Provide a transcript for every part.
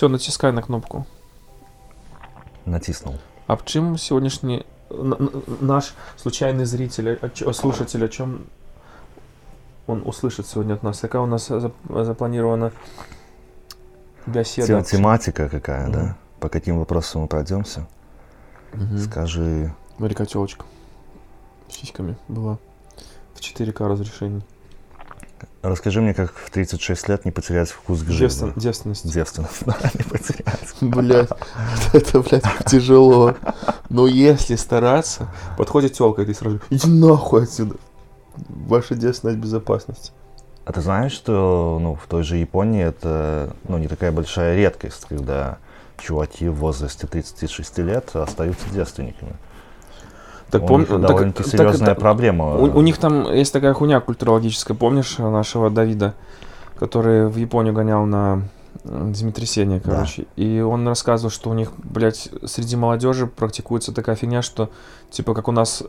Все, натискай на кнопку. Натиснул. А в чем сегодняшний наш случайный зритель, слушатель, о чем он услышит сегодня от нас? Какая у нас зап- запланирована беседа? Тематика какая, да? По каким вопросам мы пройдемся? Скажи, Смотри, телочка с сиськами была в 4К разрешении. Расскажи мне, как в 36 лет не потерять вкус к Девствен- жизни. девственность. Девственность, да, не потерять. Блять, это, блядь, тяжело. Но если стараться, подходит телка, и ты сразу, иди нахуй отсюда. Ваша девственность безопасность. А ты знаешь, что ну, в той же Японии это ну, не такая большая редкость, когда чуваки в возрасте 36 лет остаются девственниками. Так У пом- них так- довольно-таки так серьезная это- проблема. У, у них там есть такая хуйня культурологическая, помнишь нашего Давида, который в Японию гонял на землетрясение, Да. короче. И он рассказывал, что у них, блядь, среди молодежи практикуется такая фигня, что, типа, как у нас,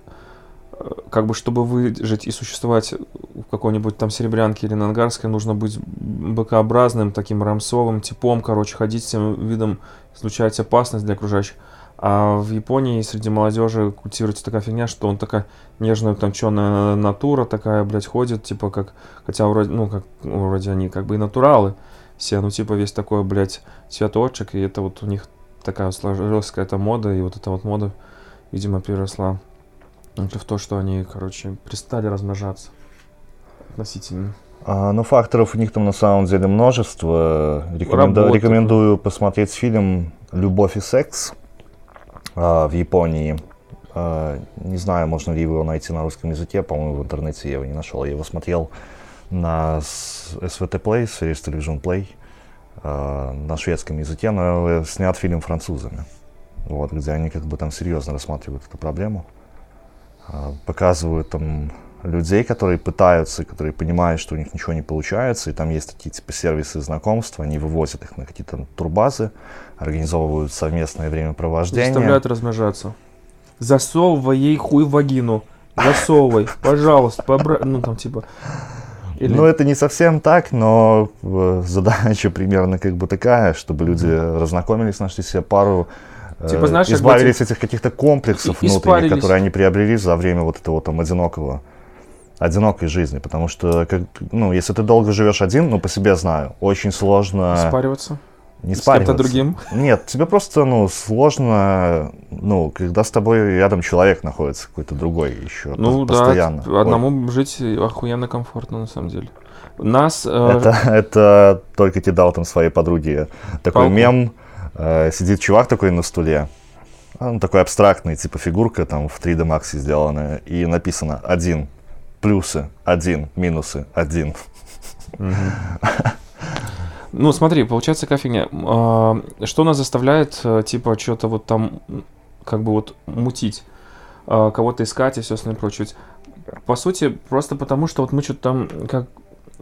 э, как бы, чтобы выжить и существовать в какой-нибудь там Серебрянке или на Ангарской, нужно быть быкообразным, таким рамсовым типом, короче, ходить всем видом, излучать опасность для окружающих. А в Японии среди молодежи культивируется такая фигня, что он такая нежная, утонченная натура такая, блядь, ходит, типа как, хотя вроде, ну, как, ну, вроде они как бы и натуралы все, ну, типа весь такой, блядь, цветочек, и это вот у них такая сложилась какая-то мода, и вот эта вот мода, видимо, переросла в то, что они, короче, перестали размножаться относительно. А, ну, факторов у них там на самом деле множество. Рекоменду- Работа. Рекомендую посмотреть фильм «Любовь и секс» в Японии. А, не знаю, можно ли его найти на русском языке, по-моему, в интернете я его не нашел. Я его смотрел на SVT Play, Series Television Play, а, на шведском языке, но снят фильм французами. Вот, где они как бы там серьезно рассматривают эту проблему. А, Показывают там людей, которые пытаются, которые понимают, что у них ничего не получается, и там есть такие типа сервисы знакомства, они вывозят их на какие-то турбазы, организовывают совместное времяпровождение. Заставляют размножаться. Засовывай ей хуй в вагину. Засовывай, пожалуйста, побра... ну там типа. Или- Ну, это не совсем так, но э, задача примерно как бы такая, чтобы люди разнакомились, нашли себе пару, э, Типа, знаешь, избавились от этих каких-то комплексов И- внутренних, испарились. которые они приобрели за время вот этого там одинокого одинокой жизни, потому что, как, ну, если ты долго живешь один, ну, по себе знаю, очень сложно Спариваться не с кем-то другим. Нет, тебе просто, ну, сложно, ну, когда с тобой рядом человек находится, какой-то другой еще, Ну по- да, постоянно. типа, одному жить охуенно комфортно на самом деле. Нас э, Это, это только кидал там своей подруге такой Палку. мем. э, сидит чувак такой на стуле. Он такой абстрактный, типа фигурка там в 3D Max сделанная. И написано один. Плюсы один, минусы один. Ну, смотри, получается какая фигня. А, Что нас заставляет, э, типа, что-то вот там, как бы вот мутить, а, кого-то искать и все остальное прочее. По сути, просто потому, что вот мы что-то там, как,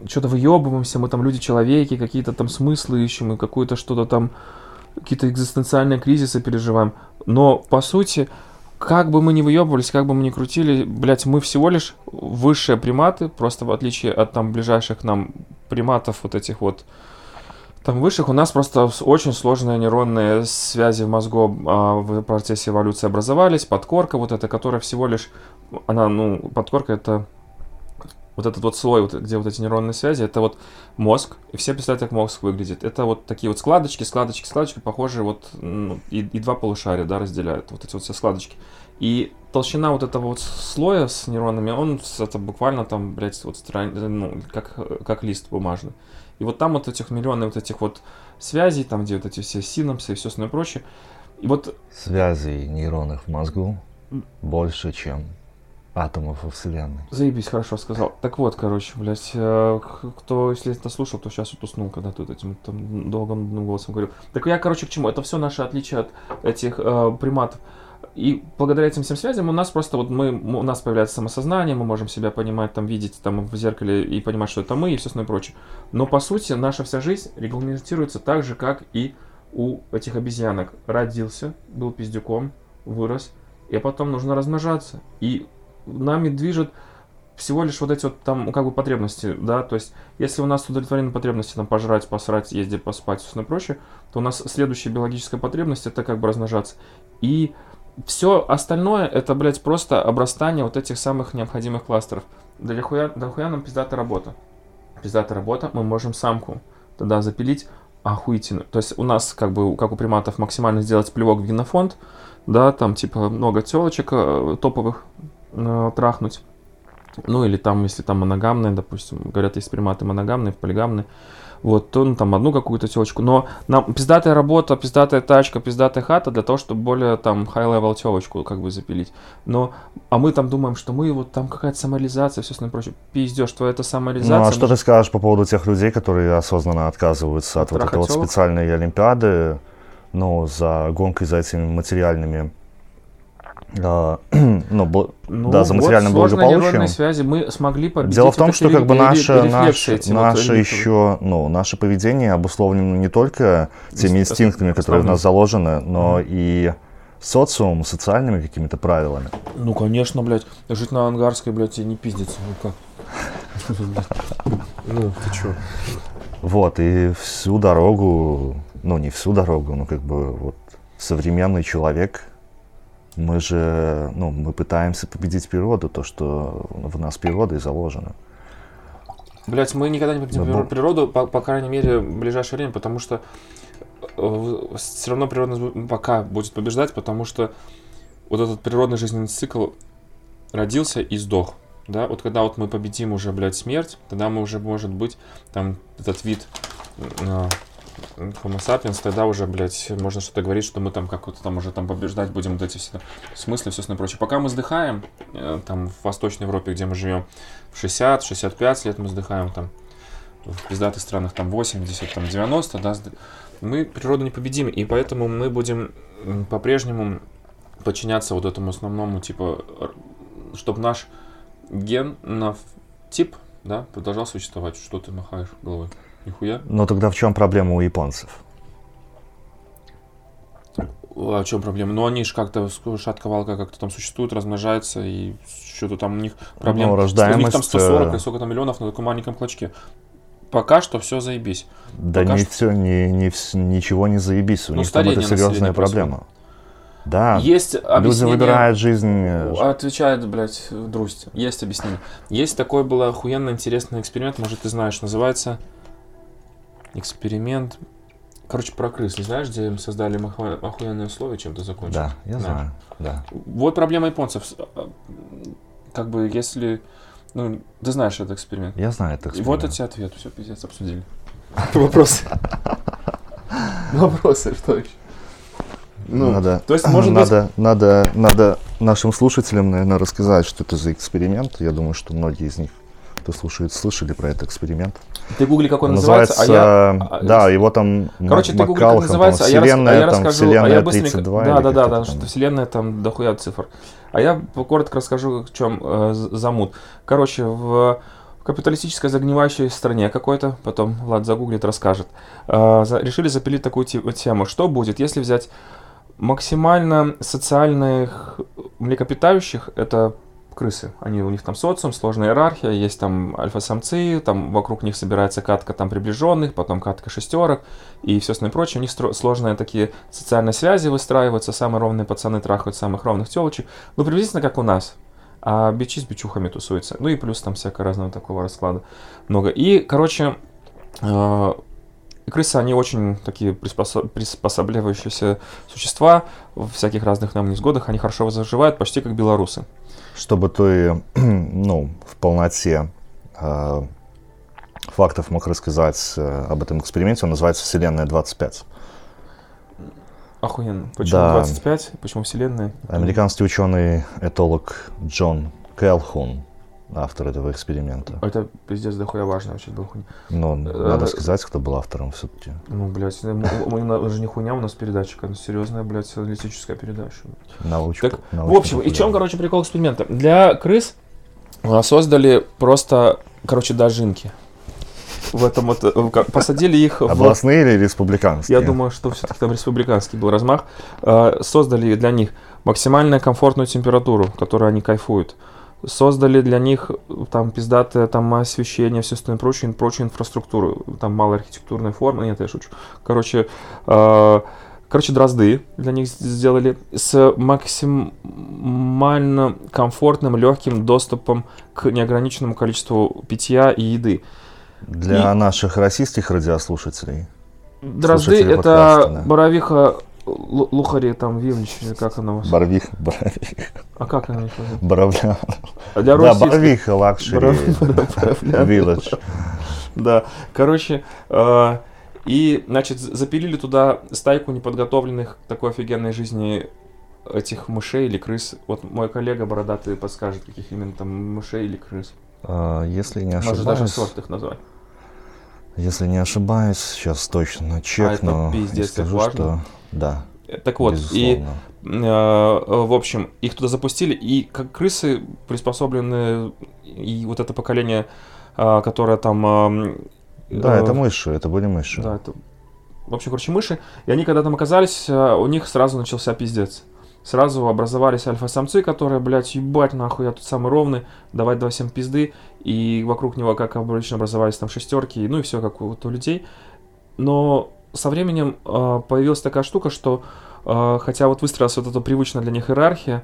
что-то выебываемся, мы там люди-человеки, какие-то там смыслы ищем, и какое-то что-то там, какие-то экзистенциальные кризисы переживаем. Но, по сути, как бы мы ни выебывались, как бы мы ни крутили, блядь, мы всего лишь высшие приматы, просто в отличие от там ближайших нам приматов вот этих вот там высших у нас просто очень сложные нейронные связи в мозгу а, в процессе эволюции образовались. Подкорка вот эта, которая всего лишь, она, ну, подкорка это вот этот вот слой, вот, где вот эти нейронные связи, это вот мозг, и все представляют, как мозг выглядит. Это вот такие вот складочки, складочки, складочки, похожие вот, ну, и, и два полушария, да, разделяют, вот эти вот все складочки. И толщина вот этого вот слоя с нейронами, он это буквально там, блядь, вот стран... ну, как, как лист бумажный. И вот там вот этих миллионы вот этих вот связей, там где вот эти все синапсы и все остальное прочее. И вот Связей нейронов в мозгу больше, чем атомов во Вселенной. Заебись, хорошо сказал. Так вот, короче, блядь, э, кто, если это слушал, то сейчас вот уснул, когда вот этим там долгим голосом говорил. Так я, короче, к чему? Это все наши отличия от этих э, приматов. И благодаря этим всем связям у нас просто вот мы, у нас появляется самосознание, мы можем себя понимать, там, видеть там в зеркале и понимать, что это мы и все остальное прочее. Но по сути наша вся жизнь регламентируется так же, как и у этих обезьянок. Родился, был пиздюком, вырос, и потом нужно размножаться. И нами движет всего лишь вот эти вот там, как бы, потребности, да, то есть, если у нас удовлетворены потребности, там, пожрать, посрать, ездить, поспать, все прочее, то у нас следующая биологическая потребность, это как бы размножаться. И все остальное, это, блядь, просто обрастание вот этих самых необходимых кластеров. Для хуя, для хуя нам пиздатая работа. Пиздатая работа, мы можем самку тогда запилить охуительно. То есть у нас, как бы, как у приматов, максимально сделать плевок в генофонд, да, там, типа, много телочек э, топовых э, трахнуть. Ну, или там, если там моногамные, допустим, говорят, есть приматы моногамные, полигамные, вот, то ну, там одну какую-то телочку. Но нам пиздатая работа, пиздатая тачка, пиздатая хата для того, чтобы более там high-level телочку как бы запилить. Но, а мы там думаем, что мы вот там какая-то самореализация, все остальное прочее. Пиздешь, твоя это самореализация. Ну, а что ты скажешь по поводу тех людей, которые осознанно отказываются от вот этой вот специальной олимпиады, ну, за гонкой за этими материальными ну, ну, да, за материальным вот благополучием. связи мы смогли победить. Дело в том, что как бы наше, наше, наше еще, ну, наше поведение обусловлено не только теми инстинктами, которые в нас заложены, но mm-hmm. и социумом, социальными какими-то правилами. Ну, конечно, блядь. Жить на Ангарской, блядь, тебе не пиздится. Ну как? Ну, ты чё? Вот, и всю дорогу, ну, не всю дорогу, но как бы вот современный человек мы же, ну, мы пытаемся победить природу, то, что в нас природой заложено. Блять, мы никогда не победим да, природу, по, по крайней мере, в ближайшее время, потому что э, все равно природа пока будет побеждать, потому что вот этот природный жизненный цикл родился и сдох. Да, вот когда вот мы победим уже, блядь, смерть, тогда мы уже, может быть, там этот вид Homo sapiens, тогда уже, блядь, можно что-то говорить, что мы там как-то там уже там побеждать будем вот эти все смыслы, все остальное прочее. Пока мы сдыхаем, э, там в Восточной Европе, где мы живем, в 60-65 лет мы сдыхаем, там в пиздатых странах там 80, там 90, да, мы природу не победим, и поэтому мы будем по-прежнему подчиняться вот этому основному, типа, чтобы наш ген на тип, да, продолжал существовать. Что ты махаешь головой? Нихуя. Но тогда в чем проблема у японцев? А в чем проблема? Ну, они же как-то, шатковалка как-то там существуют, размножаются, и что-то там у них проблема. Ну, рождаемость... У них там 140 или сколько там миллионов на таком маленьком клочке. Пока что все заебись. Да не что... все, не, не, ничего не заебись. У ну, них там это серьезная проблема. Происходит. Да, есть люди выбирают жизнь... Э, отвечает, блядь, Друсть. Есть объяснение. Есть такой был охуенно интересный эксперимент, может, ты знаешь, называется эксперимент. Короче, про крыс. Не знаешь, где им создали охуенные условия, чем то закончил? Да, я да. знаю, да. Вот проблема японцев. А, как бы, если... Ну, ты знаешь этот эксперимент. Я знаю этот эксперимент. И вот эти ответы. Все, пиздец, обсудили. Вопросы. Вопросы, что еще? Ну, надо, то есть, может надо, быть... надо, надо нашим слушателям, наверное, рассказать, что это за эксперимент. Я думаю, что многие из них кто слушает, слышали про этот эксперимент. Ты гугли, как он называется, называется а я... Да, его там Короче, ты гугли, как называется, а я, вселенная, а я там, расскажу, вселенная а я быстренько... 32 Да, да, да, да, что вселенная там дохуя цифр. А я коротко расскажу, в чем э, замут. Короче, в капиталистической загнивающей стране какой-то, потом Влад загуглит, расскажет, э, за, решили запилить такую тему. Что будет, если взять максимально социальных млекопитающих, это крысы. Они, у них там социум, сложная иерархия, есть там альфа-самцы, там вокруг них собирается катка там приближенных, потом катка шестерок и все остальное прочее. У них сложные такие социальные связи выстраиваются, самые ровные пацаны трахают самых ровных телочек. Ну, приблизительно как у нас. А бичи с бичухами тусуются. Ну и плюс там всякого разного такого расклада много. И, короче, э, крысы, они очень такие приспособ... приспосабливающиеся существа в всяких разных нам невзгодах. Они хорошо заживают, почти как белорусы чтобы ты ну, в полноте э, фактов мог рассказать э, об этом эксперименте. Он называется «Вселенная 25». Охуенно. Почему да. 25? Почему Вселенная? Американский ученый-этолог Джон Кэлхун автор этого эксперимента. Это пиздец дохуя важно вообще был хуйня. Ну, надо сказать, кто был автором все-таки. Ну, блядь, мы же не хуйня у нас передатчик, а серьезная, блядь, аналитическая передача. Научка. Так, в общем, и чем, короче, прикол эксперимента? Для крыс а, создали просто, короче, дожинки. В этом вот, э, посадили их в... Областные или республиканские? Я думаю, что все-таки там республиканский был размах. Создали для них максимально комфортную температуру, которой они кайфуют создали для них там пиздатое там освещение, все остальное прочее, прочую инфраструктуру, там малая архитектурная форма, нет, я шучу. Короче, э, короче, дрозды для них сделали с максимально комфортным, легким доступом к неограниченному количеству питья и еды. Для и... наших российских радиослушателей. Дрозды это подкаста, да. боровиха Лухари там Вилнич, как она у вас? Барвих, Барвих. А как она называется? Боровлян. Для да, Барвиха, лакшери, Вилледж. Да, короче, э, и, значит, запилили туда стайку неподготовленных такой офигенной жизни этих мышей или крыс. Вот мой коллега бородатый подскажет, каких именно там мышей или крыс. А, если не ошибаюсь... Может даже сорт их назвать. Если не ошибаюсь, сейчас точно чекну а это пиздец, и скажу, что да. Так вот, безусловно. и э, в общем, их туда запустили, и как крысы приспособлены, и вот это поколение, э, которое там... Э, да, э, это мыши, это были мыши. Да, это... В общем, короче, мыши. И они, когда там оказались, э, у них сразу начался пиздец. Сразу образовались альфа-самцы, которые, блядь, ебать, нахуй, я тут самый ровный, давай два всем пизды. И вокруг него, как обычно, образовались там шестерки, ну и все, как у, у людей. Но со временем э, появилась такая штука, что э, хотя вот выстроилась вот эта привычная для них иерархия,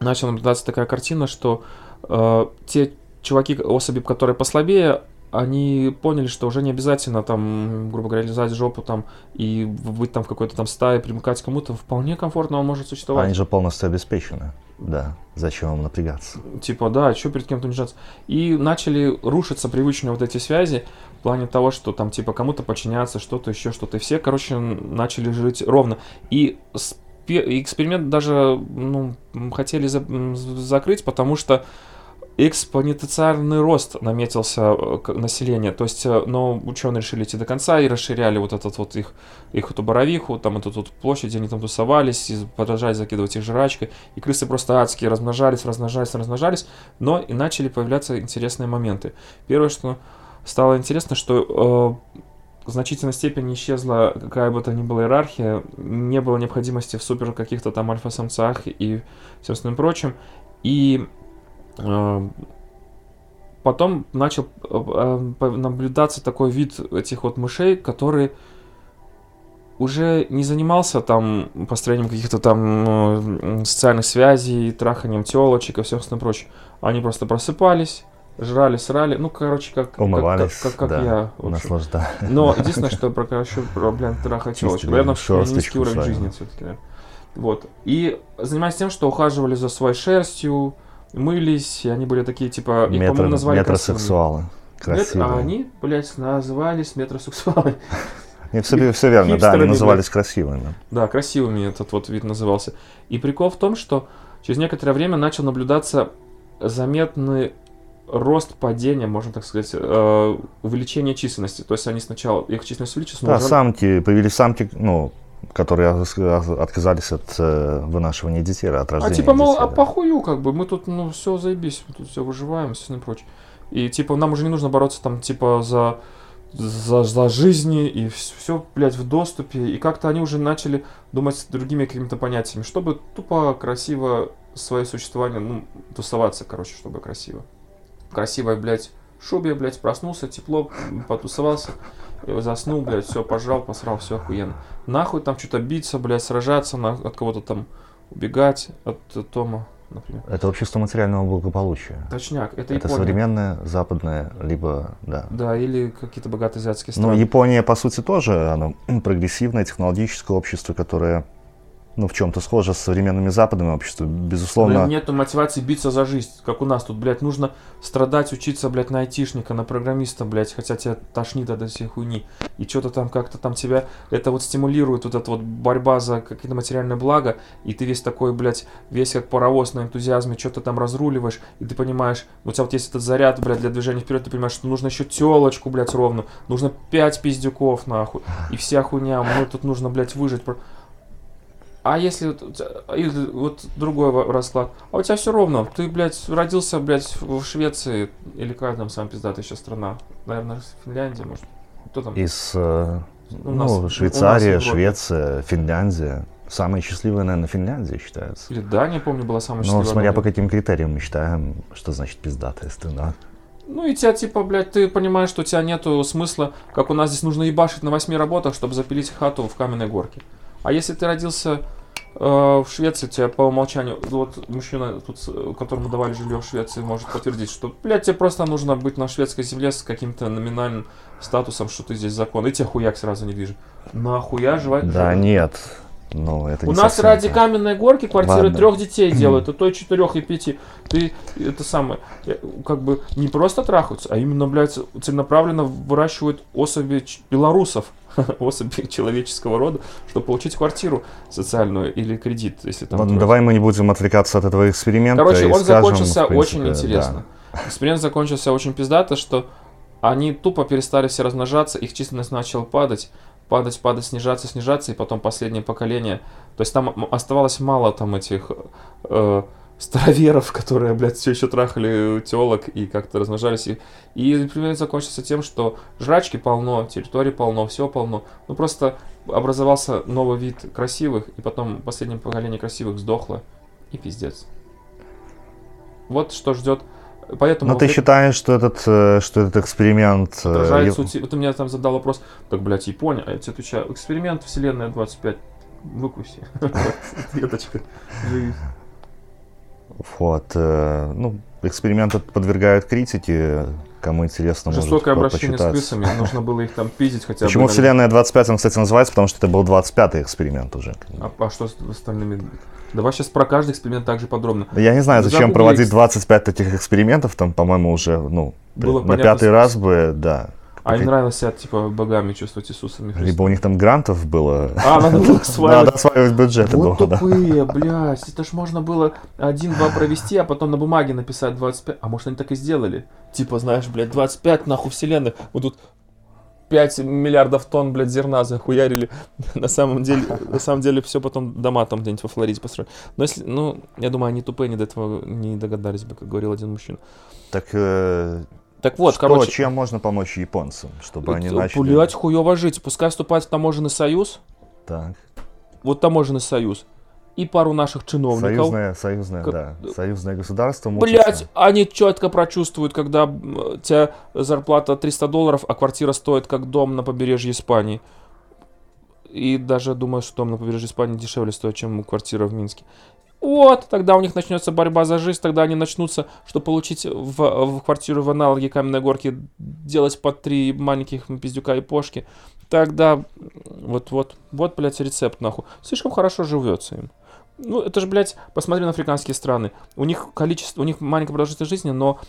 начала наблюдаться такая картина, что э, те чуваки, особи, которые послабее, они поняли, что уже не обязательно там, грубо говоря, лизать жопу там и быть там в какой-то там стае, примыкать к кому-то, вполне комфортно он может существовать. Они же полностью обеспечены. Да, зачем вам напрягаться? Типа, да, что перед кем-то унижаться. И начали рушиться привычные вот эти связи в плане того, что там типа кому-то подчиняться, что-то еще, что-то. И все, короче, начали жить ровно. И эксперимент даже ну, хотели за закрыть, потому что экспоненциальный рост наметился э, населения. То есть, э, но ученые решили идти до конца и расширяли вот этот вот их, их эту боровиху, там эту тут площадь, они там тусовались, и продолжали закидывать их жрачкой. И крысы просто адские размножались, размножались, размножались, но и начали появляться интересные моменты. Первое, что стало интересно, что э, в значительной степени исчезла какая бы то ни была иерархия, не было необходимости в супер каких-то там альфа-самцах и всем остальным прочим. И Эм, потом начал э, э, наблюдаться такой вид этих вот мышей, который уже не занимался там построением каких-то там ну, социальных связей, траханием телочек и все остальное прочее. Они просто просыпались, жрали, срали, ну, короче, как, Умывались, как, как, как да, я. Наслаждались. Но единственное, что про, короче, блин, трахать телочек. Наверное, низкий уровень жизни все-таки. Вот. И занимаясь тем, что ухаживали за своей шерстью, мылись, и они были такие, типа, их, по-моему, назвали Метросексуалы. Красивые. а они, блядь, назывались метросексуалами. Нет, все, все верно, да, они назывались красивыми. Да, красивыми этот вот вид назывался. И прикол в том, что через некоторое время начал наблюдаться заметный рост падения, можно так сказать, э, увеличение численности. То есть они сначала, их численность увеличилась. Да, уже... самки, появились самки, ну, которые отказались от э, вынашивания детей, от рождения А типа, мол, детей, а да. похую, как бы, мы тут, ну, все заебись, мы тут все выживаем, все и прочее. И, типа, нам уже не нужно бороться там, типа, за, за, за жизни, и все, блядь, в доступе. И как-то они уже начали думать другими какими-то понятиями, чтобы тупо красиво свое существование, ну, тусоваться, короче, чтобы красиво. Красивое, блядь, шубе, блядь, проснулся, тепло, потусовался, заснул, блядь, все, пожрал, посрал, все охуенно. Нахуй там что-то биться, блядь, сражаться, на, от кого-то там убегать, от, от Тома, например. Это общество материального благополучия. Точняк, это, это Япония. современное, западное, либо, да. Да, или какие-то богатые азиатские страны. Но Япония, по сути, тоже, она прогрессивное, технологическое общество, которое ну, в чем-то схоже с современными западными обществами, безусловно. Блин, нету мотивации биться за жизнь, как у нас тут, блядь, нужно страдать, учиться, блядь, на айтишника, на программиста, блядь, хотя тебя тошнит от всей хуйни. И что-то там как-то там тебя, это вот стимулирует, вот эта вот борьба за какие-то материальные блага, и ты весь такой, блядь, весь как паровоз на энтузиазме, что-то там разруливаешь, и ты понимаешь, у тебя вот есть этот заряд, блядь, для движения вперед, ты понимаешь, что нужно еще телочку, блядь, ровно, нужно пять пиздюков, нахуй, и вся хуйня, мне тут нужно, блядь, выжить. А если или вот другой расклад, а у тебя все ровно, ты, блядь, родился, блядь, в Швеции, или какая там самая пиздатая еще страна? Наверное, Финляндия, может? Кто там? Из, э, ну, нас, Швейцария, Швеция, Финляндия. Самая счастливая, наверное, Финляндия считается. Или Дания, помню, была самая Ну, счастливая. смотря но- по каким критериям мы считаем, что значит пиздатая страна. Ну и тебя, типа, блядь, ты понимаешь, что у тебя нету смысла, как у нас здесь нужно ебашить на восьми работах, чтобы запилить хату в каменной горке. А если ты родился в Швеции, тебя по умолчанию, вот мужчина, тут, которому давали жилье в Швеции, может подтвердить, что, блядь, тебе просто нужно быть на шведской земле с каким-то номинальным статусом, что ты здесь закон, и тебе хуяк сразу не движет. Нахуя жевать? Да, нет. Ну, это У нас совсем ради так. каменной горки квартиры Ладно. трех детей делают, а то и четырех и пяти. Ты это самое, э, как бы не просто трахаются, а именно, блядь, целенаправленно выращивают особи белорусов, особи человеческого рода, чтобы получить квартиру социальную или кредит, если там. Ладно, давай мы не будем отвлекаться от этого эксперимента. Короче, и он скажем, закончился принципе, очень интересно. Эксперимент закончился очень пиздато, что они тупо перестали все размножаться, их численность начала падать, падать, падать, снижаться, снижаться, и потом последнее поколение. То есть там оставалось мало там этих э, староверов, которые, блядь, все еще трахали телок и как-то размножались. И, и эксперимент закончился тем, что жрачки полно, территории полно, всего полно. Ну просто образовался новый вид красивых, и потом последнее поколение красивых сдохло, и пиздец. Вот что ждет. Поэтому Но ты вот считаешь, что этот, э, что этот эксперимент... э, отражает суть. Вот ты меня там задал вопрос, так, блядь, Япония, а я тебе отвечаю, эксперимент Вселенная 25, выкуси. Веточка. Вот, э, ну, эксперимент подвергают критике, кому интересно, может Жестокое по- обращение с почитать. крысами, нужно было их там пиздить хотя бы. Почему. Вселенная 25, он, кстати, называется, потому что это был 25-й эксперимент уже. А, а что с остальными? Давай сейчас про каждый эксперимент также подробно. Я не знаю, зачем Загугли проводить экс- 25 таких экспериментов, там, по-моему, уже, ну, Было на понятно, пятый раз бы, да. А им нравилось себя, типа, богами чувствовать Иисусами Христом. Либо у них там грантов было. А, надо было осваивать. Надо осваивать бюджеты Вот было, да. тупые, блядь, это ж можно было один-два провести, а потом на бумаге написать 25. А может они так и сделали? Типа, знаешь, блядь, 25 нахуй вселенных. Вот тут 5 миллиардов тонн, блядь, зерна захуярили. На самом деле, на самом деле все потом дома там где-нибудь во Флориде построили. Но если, ну, я думаю, они тупые, они до этого не догадались бы, как говорил один мужчина. Так, э, Так вот, что, короче, чем можно помочь японцам, чтобы они начали... блядь, хуёво жить. Пускай вступает в таможенный союз, Так, вот таможенный союз, и пару наших чиновников. союзное, союзное, Как- да, союзное государство Блять, они четко прочувствуют, когда у тебя зарплата 300 долларов, а квартира стоит как дом на побережье Испании. И даже думаю, что дом на побережье Испании дешевле стоит, чем квартира в Минске. Вот, тогда у них начнется борьба за жизнь, тогда они начнутся, чтобы получить в, в квартиру в аналоге Каменной Горки, делать по три маленьких пиздюка и пошки. Тогда вот-вот, вот, блядь, рецепт нахуй. Слишком хорошо живется им. Ну, это же, блядь, посмотри на африканские страны. У них количество, у них маленькая продолжительность жизни, но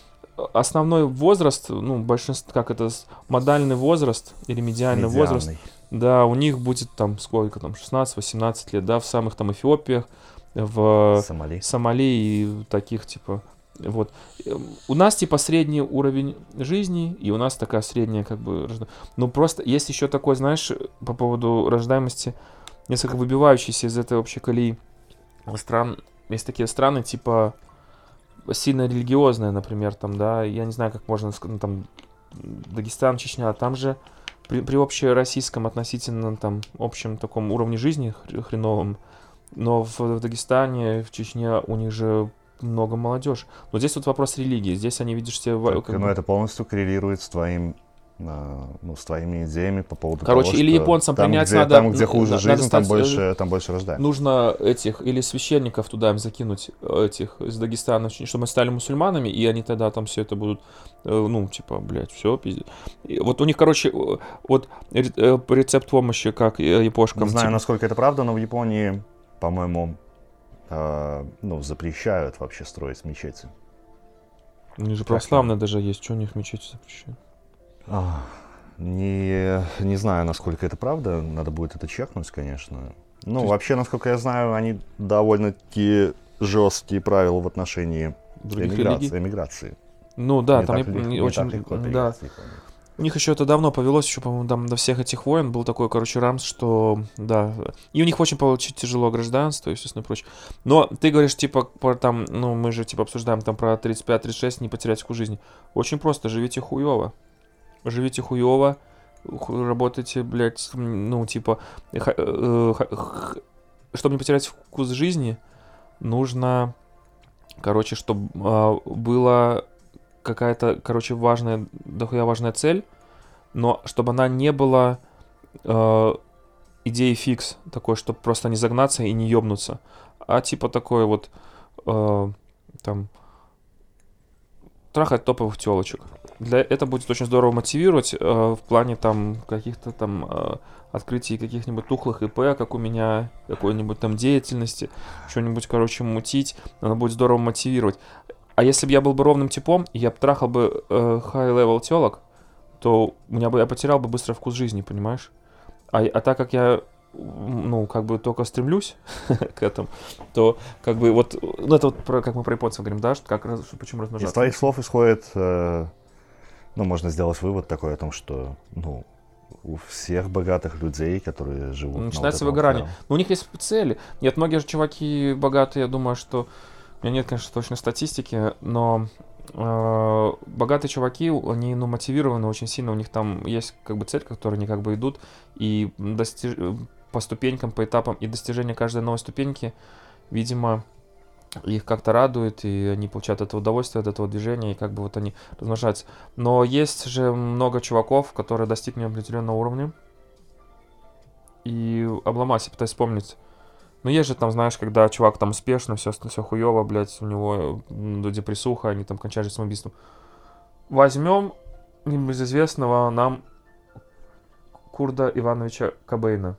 основной возраст, ну, большинство, как это, модальный возраст или медиальный возраст, Медианный. да, у них будет там сколько там, 16-18 лет, да, в самых там Эфиопиях, в Сомали. Сомали и таких типа вот у нас типа средний уровень жизни и у нас такая средняя как бы ну просто есть еще такой знаешь по поводу рождаемости несколько выбивающийся из этой общей колеи стран есть такие страны типа сильно религиозные например там да я не знаю как можно ну, там Дагестан Чечня там же при, при общероссийском относительно там общем таком уровне жизни хр- хреновом но в, в Дагестане, в Чечне у них же много молодежи. Но здесь вот вопрос религии. Здесь они, видишь, Так, как ну, бы- это полностью коррелирует с твоим а, ну, с твоими идеями по поводу Короче, того, или японцам там, принять где, надо- Там, где хуже надо жизнь, там стать, больше, там больше рождаем. Нужно этих, или священников туда им закинуть, э, этих из Дагестана, чтобы стали мусульманами, и они тогда там все это будут, э, ну, типа, блядь, все, пиздец. Вот у них, короче, э, вот ре- э, рецепт помощи, как э, япошкам. Не знаю, типа, насколько это правда, но в Японии, по-моему, а, ну, запрещают вообще строить мечети. У них же православные даже есть, что у них мечети запрещают. А, Не, не знаю, насколько это правда. Надо будет это чекнуть, конечно. Ну, То есть- вообще, насколько я знаю, они довольно-таки жесткие правила в отношении Других эмиграции. религий. эмиграции. Ну да, Не там так лег- не не очень, так легко да. У них еще это давно повелось, еще, по-моему, там до всех этих войн был такой, короче, рамс, что, да, и у них очень получить тяжело гражданство и все прочее. Но ты говоришь, типа, про там, ну, мы же, типа, обсуждаем там про 35-36, не потерять всю жизнь. Очень просто, живите хуево. Живите хуево, ху- работайте, блядь, ну, типа, э, чтобы не потерять вкус жизни, нужно, короче, чтобы э, была какая-то, короче, важная, дохуя важная цель, но чтобы она не была э, идеей фикс, такой, чтобы просто не загнаться и не ёбнуться, а типа такое вот, э, там, трахать топовых телочек. Для это будет очень здорово мотивировать э, в плане там каких-то там э, открытий каких-нибудь тухлых ИП, как у меня, какой-нибудь там деятельности, что-нибудь, короче, мутить, оно будет здорово мотивировать. А если бы я был бы ровным типом, я бы трахал бы э, high-level телок, то у меня бы я потерял бы быстро вкус жизни, понимаешь? А, а так как я ну, как бы только стремлюсь к этому, то как бы вот, ну, это вот про, как мы про японцев говорим, да, что как, почему размножаться. Из твоих слов исходит, э, ну, можно сделать вывод такой о том, что, ну, у всех богатых людей, которые живут... Начинается вот выгорание. Но у них есть цели. Нет, многие же чуваки богатые, я думаю, что... У меня нет, конечно, точной статистики, но э, богатые чуваки, они, ну, мотивированы очень сильно, у них там есть, как бы, цель, к которой они, как бы, идут, и достиж по ступенькам, по этапам, и достижение каждой новой ступеньки, видимо, их как-то радует, и они получают это удовольствие от этого движения, и как бы вот они размножаются. Но есть же много чуваков, которые достигли определенного уровня, и обломать, я пытаюсь вспомнить. Ну, есть же там, знаешь, когда чувак там успешно, все, все хуево, блядь, у него ну, депрессуха, они там кончали самоубийством. Возьмем небезызвестного нам Курда Ивановича Кобейна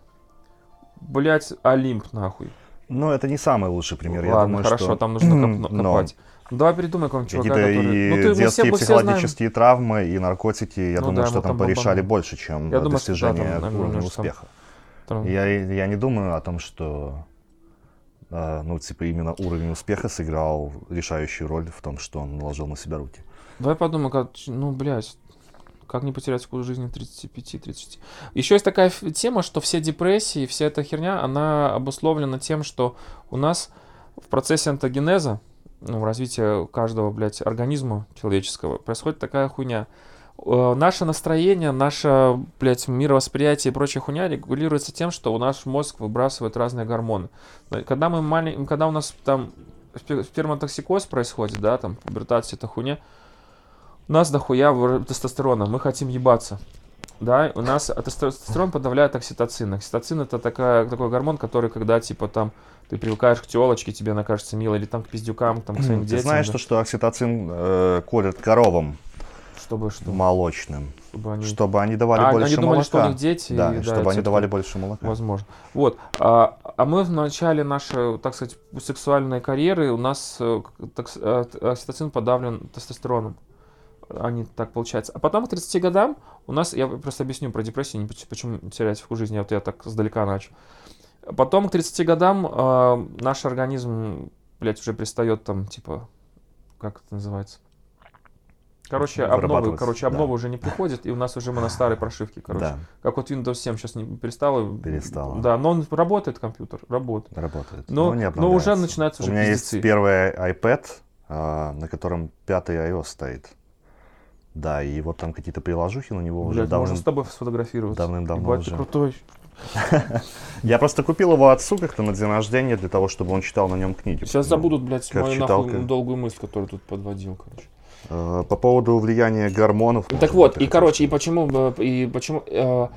блядь, Олимп, нахуй. Ну, это не самый лучший пример. Ладно, я думаю, хорошо, что... там нужно коп- Но... копать. Ну, давай придумай какого-нибудь чувака, который... и ну, ты, детские все, психологические мы травмы, и наркотики, я Ну думаю, да, что мы там там порешали бомбанули. больше, чем Я э, думаю, что да, там, достижение уровня там- успеха. знаем. Я, я не думаю о том, что ну, типа, именно уровень успеха сыграл решающую роль в том, что он наложил на себя руки. Давай подумай, как, ну, блядь, как не потерять вкус жизни 35-36. Еще есть такая тема, что все депрессии, вся эта херня, она обусловлена тем, что у нас в процессе антогенеза, ну, развития каждого, блядь, организма человеческого, происходит такая хуйня. Э, Наше настроение, наше, блядь, мировосприятие и прочая хуйня регулируется тем, что у наш мозг выбрасывает разные гормоны. Когда мы малень... когда у нас там спе- сперматоксикоз происходит, да, там, пубертация, эта хуйня, у нас дохуя тестостерона, мы хотим ебаться. Да, у нас тестостерон подавляет окситоцин. Окситоцин это такая, такой гормон, который, когда типа там ты привыкаешь к телочке, тебе она кажется милой, или там к пиздюкам, там к своим Ты детям. знаешь, да, то, что окситоцин э, колят коровам чтобы что, молочным, чтобы они... чтобы они давали А, больше они думали, молока. что у них дети, да, и, да, чтобы они давали больше молока. Возможно. Вот. А, а мы в начале нашей, так сказать, сексуальной карьеры у нас э, к- токс- э, окситоцин подавлен тестостероном. Они так получается. А потом к 30 годам у нас, я просто объясню про депрессию, почему терять вкус жизни, вот я так сдалека начал. Потом к 30 годам э, наш организм, блядь, уже пристает там, типа, как это называется? Короче, обновы, короче, да. обновы уже не приходят, и у нас уже мы на старой прошивке, короче. Да, Как вот Windows 7 сейчас не перестала. Перестала. Да, но он работает, компьютер, работает. работает. Но, не но уже начинается У уже меня пиздецы. есть первый iPad, а, на котором пятый iOS стоит. Да, и вот там какие-то приложухи на него уже Блядь, давным... можно с тобой сфотографироваться. давным-давно Ебать, ты уже. крутой. Я просто купил его отцу как-то на день рождения для того, чтобы он читал на нем книги. Сейчас Ну, забудут, блядь, мою нахуй долгую мысль, которую тут подводил, короче. Э, По поводу влияния гормонов. Так вот, и короче, и почему, э, и почему, э,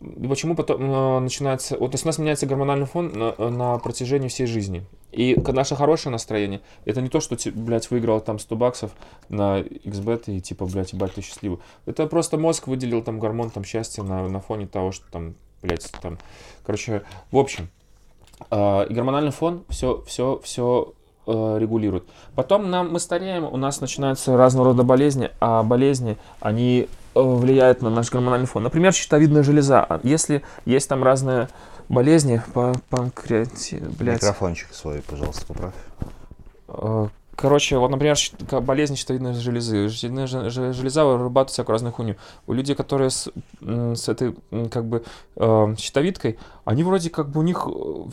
и почему потом начинается, вот то есть у нас меняется гормональный фон на, на протяжении всей жизни. И наше хорошее настроение, это не то, что блядь, выиграл там 100 баксов на XBet и типа, блядь, ебать, ты счастливый. Это просто мозг выделил там гормон там счастья на, на фоне того, что там, блядь, там, короче, в общем, э, гормональный фон все, все, все регулирует. Потом нам, мы стареем, у нас начинаются разного рода болезни, а болезни, они э, влияют на наш гормональный фон. Например, щитовидная железа. А Если есть там разные болезни, по панкреати, блядь. Микрофончик свой, пожалуйста, поправь. Э, Короче, вот, например, болезнь щитовидной железы. Щитовидная же- же- железа вырабатывает всякую разную хуйню. У людей, которые с, с этой, как бы, э, щитовидкой, они вроде как бы у них э,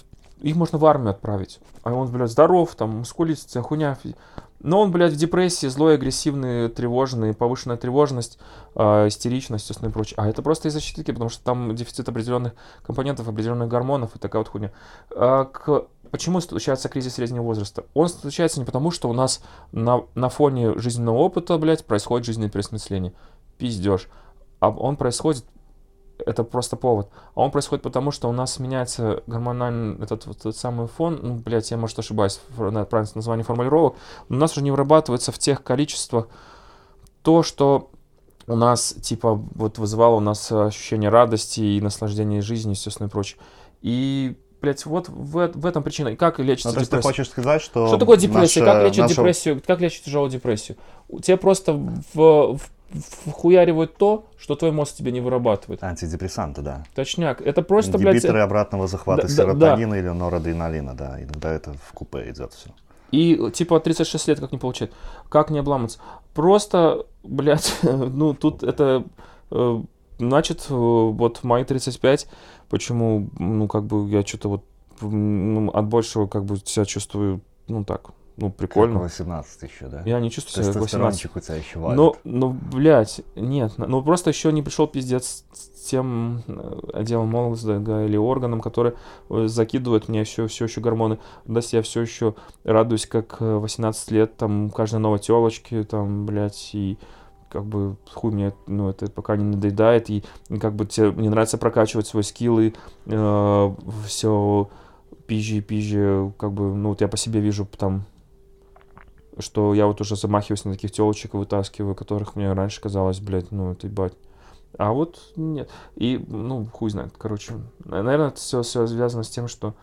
их можно в армию отправить. А он, блядь, здоров, там, мускулистая хуйня. Но он, блядь, в депрессии, злой, агрессивный, тревожный, повышенная тревожность, э, истеричность, собственно, и прочее. А это просто из-за щитки, потому что там дефицит определенных компонентов, определенных гормонов и такая вот хуйня. А к... Почему случается кризис среднего возраста? Он случается не потому, что у нас на, на фоне жизненного опыта, блядь, происходит жизненное переосмысление. Пиздеж. А он происходит это просто повод. А он происходит потому, что у нас меняется гормональный этот, вот, этот самый фон, ну, блядь, я, может, ошибаюсь, правильное название формулировок, но у нас уже не вырабатывается в тех количествах то, что у нас, типа, вот вызывало у нас ощущение радости и наслаждения жизнью, естественно, и прочее. И блядь, вот в, в этом причина. И как лечится ну, то есть ты хочешь сказать, что... Что такое депрессия? наша- как лечить наша- депрессию? Как лечить тяжелую депрессию? У- Тебе просто в, в, вхуяривают то, что твой мозг тебе не вырабатывает. Антидепрессанты, да. Точняк. Это просто, блядь, Ингибиторы обратного захвата Да, да, серотонина или норадреналина, да. Иногда это в купе идет все. И типа 36 лет как не получать. Как не обламываться? Просто, блядь, ну тут это... э, значит, э, вот в мои 35, почему, ну как бы я что-то вот ну, от большего как бы себя чувствую, ну так, ну прикольно. 18 еще, да? Я не чувствую себя как 18. Тестостерончик у тебя еще валит. Ну, ну, блядь, нет, ну просто еще не пришел пиздец с тем э, отделом молодости или органом, который э, закидывает мне все, все еще гормоны. Да, я все еще радуюсь, как э, 18 лет, там, каждой новой телочке, там, блядь, и как бы хуй мне, ну, это пока не надоедает, и, как бы тебе, мне нравится прокачивать свой скилл, и все пизже и пизже, как бы, ну, вот я по себе вижу там что я вот уже замахиваюсь на таких телочек и вытаскиваю, которых мне раньше казалось, блядь, ну это ебать. А вот нет. И, ну, хуй знает, короче. Наверное, это все, все связано с тем, что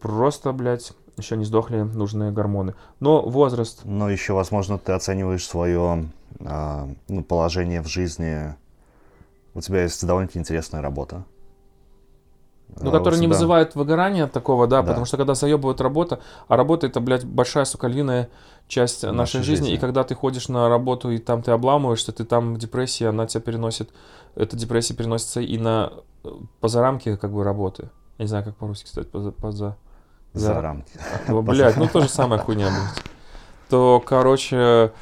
просто, блядь, еще не сдохли нужные гормоны. Но возраст, Но еще, возможно, ты оцениваешь свое а, ну, положение в жизни. У тебя есть довольно-таки интересная работа. Ну, А, который у не вызывает выгорания такого, да, Да. потому что когда заебывает работа, а работа это, блядь, большая, сука, львиная часть нашей, Нашей жизни, и жизни. когда ты ходишь на работу, и там ты обламываешься, ты там в депрессии, она тебя переносит, эта депрессия переносится и на э, поза рамки, как бы, работы. Я не знаю, как по-русски, кстати, поза... поза... За рамки. Ну, блядь, ну то же самая хуйня, блядь. То, короче,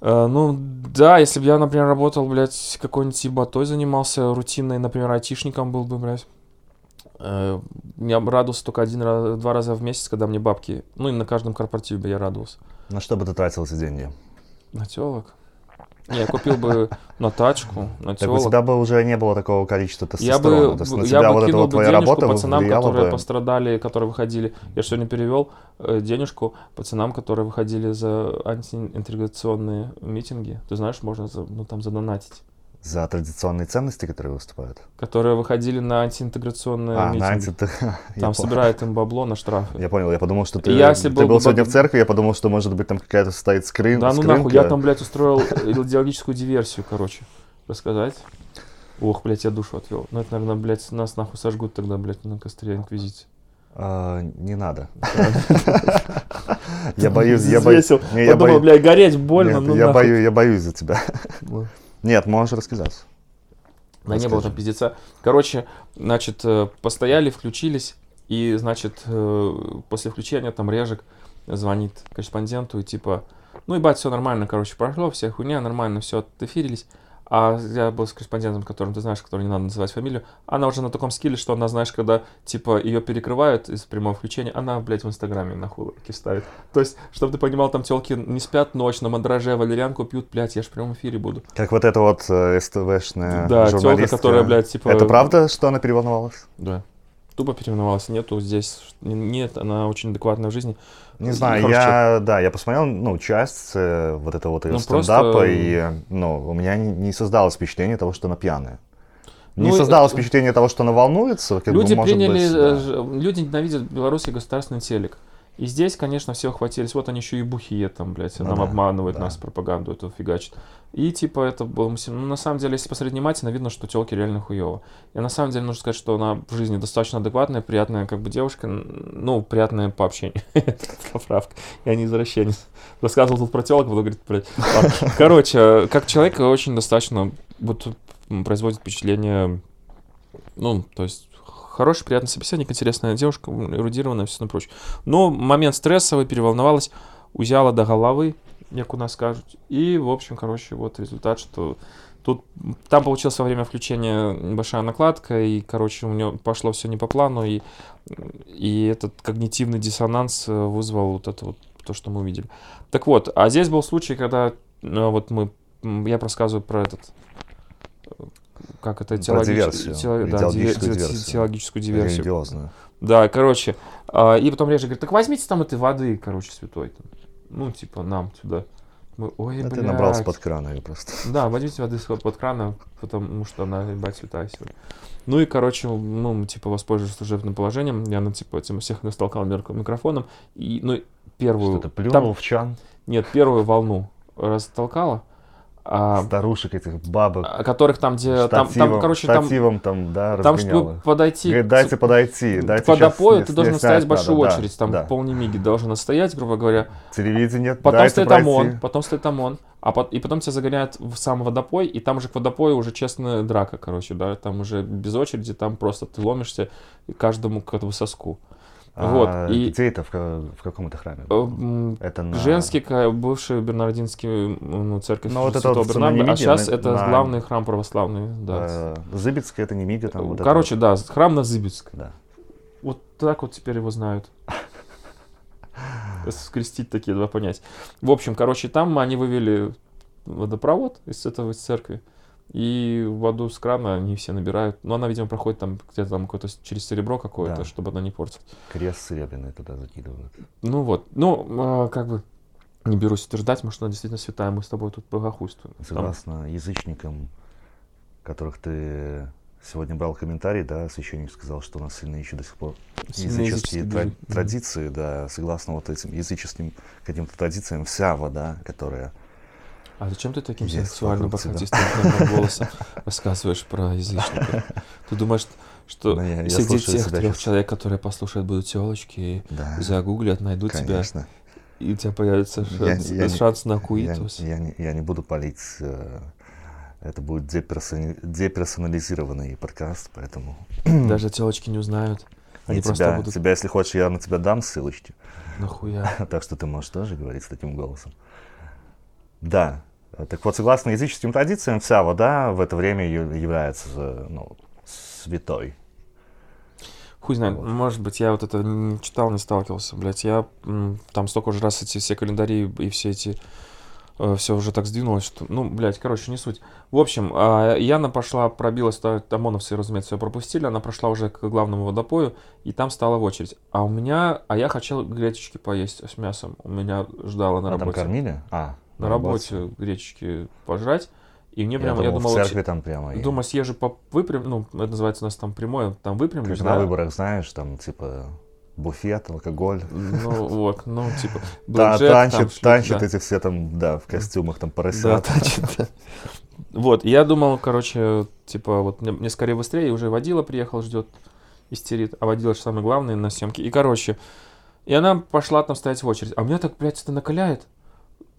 э, ну, да, если бы я, например, работал, блядь, какой-нибудь ебатой занимался, рутинной, например, айтишником был бы, блядь, я б радовался только один раз, два раза в месяц, когда мне бабки, ну, и на каждом корпоративе я радовался. На что бы ты тратил эти деньги? На телок. Не, я купил бы на тачку, на Так у телок. тебя бы уже не было такого количества Я тестостерона. бы, То есть на я тебя бы вот эта вот твоя денежку работа пацанам, которые бы... пострадали, которые выходили. Я сегодня перевел э, денежку пацанам, которые выходили за антиинтеграционные митинги. Ты знаешь, можно за, ну, там задонатить. За традиционные ценности, которые выступают. Которые выходили на антиинтеграционные А, на митинги. анти... Там собирают им бабло на штрафы. я понял, я подумал, что ты, Я, ты был был бы сегодня бог- в церкви, я подумал, что может быть там какая-то стоит скрин, Да ну скрынка. нахуй, я там, блядь, устроил идеологическую диверсию, короче. Рассказать? Ох, блядь, я душу отвел. Ну это, наверное, блядь, нас нахуй сожгут тогда, блядь, на костре Инквизиции. А, не надо. Я боюсь, я боюсь. Я боюсь. блядь, гореть больно, ну я боюсь, я боюсь за тебя. Нет, можешь рассказать. Да не было там пиздеца. Короче, значит, э, постояли, включились, и, значит, э, после включения там Режик звонит корреспонденту и типа, ну, ебать, все нормально, короче, прошло, вся хуйня, нормально, все, отэфирились. А я был с корреспондентом, которым ты знаешь, который не надо называть фамилию. Она уже на таком скилле, что она, знаешь, когда, типа, ее перекрывают из прямого включения, она, блядь, в Инстаграме нахуй руки ставит. То есть, чтобы ты понимал, там телки не спят ночь, на мандраже валерьянку пьют, блядь, я ж в прямом эфире буду. Как вот эта вот э, СТВшная Да, журналистка. которая, блядь, типа... Это правда, что она переволновалась? Да. Тупо переименовалась. Нету здесь. Нет, она очень адекватная в жизни. Не знаю, Хороший я, да, я посмотрел, ну, часть э, вот этого вот ее Ну, стендапа, просто- и, ну, у меня не, не создалось впечатление того, что она пьяная. Не Ну, создалось э, впечатление того, что она волнуется, как люди бы, приняли, быть, э, да. люди ненавидят белорусский государственный телек. И здесь, конечно, все хватились. Вот они еще и бухие там, блядь, Ну нам да, обманывают да. нас, пропаганду эту фигачат. И типа это было... максим- Ну, на самом деле, если посмотреть внимательно, видно, что телки реально хуево. И на самом деле нужно сказать, что она в жизни достаточно адекватная, приятная как бы девушка, ну, приятная по общению. Поправка. Я не извращенец. Рассказывал тут про телок, буду говорить. Ладно. Короче, как человек очень достаточно вот производит впечатление, ну, то есть хороший, приятный собеседник, интересная девушка, эрудированная, все прочее. Но момент стрессовый, переволновалась, узяла до головы, як у нас скажут. И, в общем, короче, вот результат, что тут там получилось во время включения небольшая накладка, и, короче, у нее пошло все не по плану, и, и этот когнитивный диссонанс э, вызвал вот это вот то, что мы увидели. Так вот, а здесь был случай, когда ну, вот мы, я рассказываю про этот, как это, теологическую, теолог, да, теологическую, диверсию. теологическую диверсию. Религиозную. Да, короче, а, и потом Режа говорит, так возьмите там этой воды, короче, святой. Там. Ну, типа, нам сюда. Мы, ой, Это блядь. ты набрался под крана ее просто. Да, возьмите воды под крана, потому что она, ебать, сегодня. Ну и, короче, ну, типа, воспользовались служебным положением. Я, ну, типа, этим всех растолкал микрофоном. И, ну, первую... Что-то плюнул там- в чан. Нет, первую волну растолкала. А, Старушек этих бабок. а которых там, где... Штативом, там, короче, там... штативом там, да, Там, чтобы подойти... Говорит, дайте подойти, дайте по щас допою сня- ты должен стоять надо, большую да, очередь, там да. полмиги должен стоять, грубо говоря. Телевидение, Потом стоит пройти. ОМОН, потом стоит ОМОН, а пот- и потом тебя загоняют в сам водопой, и там же к водопою уже честная драка, короче, да, там уже без очереди, там просто ты ломишься каждому к этому соску. А Вот, и- где это, в, в каком это храме? Э, Это на... Женский, бывший Бернардинский, ну, церковь Ну, вот это вот на Бернарда, а сейчас на- это на- главный храм православный, да. э, Зыбицкая, это не Мига, там вот это Короче, да, храм на Зыбицк. да. Вот так вот теперь его знают. Скрестить такие два понятия. В общем, короче, там они вывели водопровод из этого из церкви. И воду с крана они все набирают. Но она, видимо, проходит там где-то там какое-то через серебро какое-то, Да. чтобы она не портилась. Крест серебряный туда закидывают. Ну вот. Ну, а, как бы не берусь утверждать, может, она действительно святая, мы с тобой тут богохульствуем. Там- Согласно язычникам, которых ты сегодня брал комментарий, да, священник сказал, что у нас сильные еще до сих пор Сильные языческие языческие тра- традиции, да, согласно вот этим языческим каким-то традициям, вся вода, которая А зачем ты таким Есть сексуальным тебя. бархатистым голосом рассказываешь про язычников? Ты думаешь, что Ну, я- я среди слушаю тех трех щас. человек, которые послушают, будут телочки, да, загуглят, найдут тебя, конечно. и у тебя появится Я- шанс, я не- шанс на Я, куитус. я не, я не буду палить. э, Это будет деперсони- деперсонализированный подкаст, поэтому Даже телочки не узнают. Они и просто тебя, будут тебя, если хочешь, я на тебя дам ссылочки. нахуя. Так что ты можешь тоже говорить с таким голосом. Да. Так вот, согласно языческим традициям, вся вода в это время является э, ну, святой. Хуй знает, Вот. может быть, я вот это не читал, не сталкивался, блядь. Я там столько уже раз эти все календари и все эти все уже так сдвинулось, что, ну, блядь, короче, не суть. В общем, а, Яна пошла, пробилась, ОМОНовцы, разумеется, ее пропустили, она прошла уже к главному водопою, и там стала в очередь. А у меня, а я хотел гречечки поесть с мясом, у меня ждала на А там работе. кормили? А, На работе гречечки пожрать, и мне Я, прямо, думал, я думал, в церкви там прямо. и- думаю, съезжу по выпрям, ну, это называется у нас там прямое, там выпрямлюсь, Как да? на выборах, знаешь, там типа буфет, алкоголь. Ну, вот, ну, типа, Да, блэкджек, там, танчат, танчат да. эти все там, да, в костюмах там Да, поросят. танчат, да. Вот, и я думал, короче, типа, вот мне, мне скорее быстрее, уже водила приехал, ждет, истерит, а водила же самое главное на съемке. И, короче, и она пошла там стоять в очередь. А меня так, блядь, это накаляет.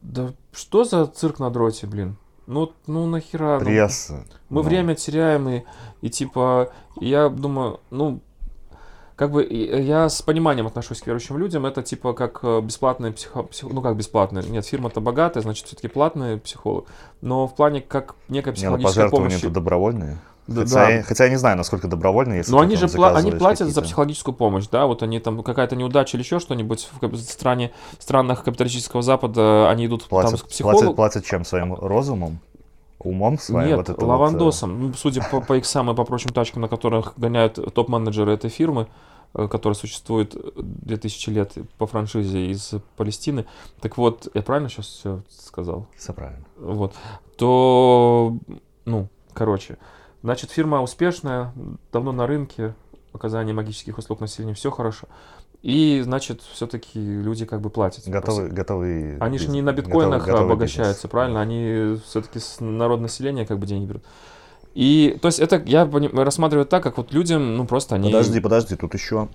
Да что за цирк на дроте, блин? Ну, ну нахера? ну, Пресса. Мы ну, время теряем, и, и типа, я думаю, ну, как бы и- я с пониманием отношусь к верующим людям. Это типа как э, бесплатный психо... псих- Ну, как бесплатный. Нет, фирма-то богатая, значит, все-таки платный психолог. Но в плане как некая Не, ну психологическая помощь. это добровольные. Да, хотя, да. Я, хотя я не знаю, насколько добровольные, если Но они там же пла- они платят за психологическую помощь, да, вот они там какая-то неудача или еще что-нибудь в стране, странах капиталистического Запада, они идут там Платят, к психологу. платят, платят чем? Своим разумом? Умом своим? Нет, вот вот, э, лавандосом. Ну, Судя по, по иксам и по прочим тачкам, на которых гоняют топ-менеджеры этой фирмы, э, которая существует 2000 лет по франшизе из Палестины. Так вот, я правильно сейчас все сказал? Все правильно. Вот. То, ну, короче, значит, фирма успешная, давно на рынке, оказание магических услуг населению, все хорошо. И, значит, все-таки люди как бы платят. Готовы, готовы. Они же не на биткоинах готовый- готовый обогащаются, бизнес. правильно? Они все-таки с народ населения как бы деньги берут. И, то есть, это я рассматриваю так, как вот людям, ну, просто они... Подожди, подожди, тут еще.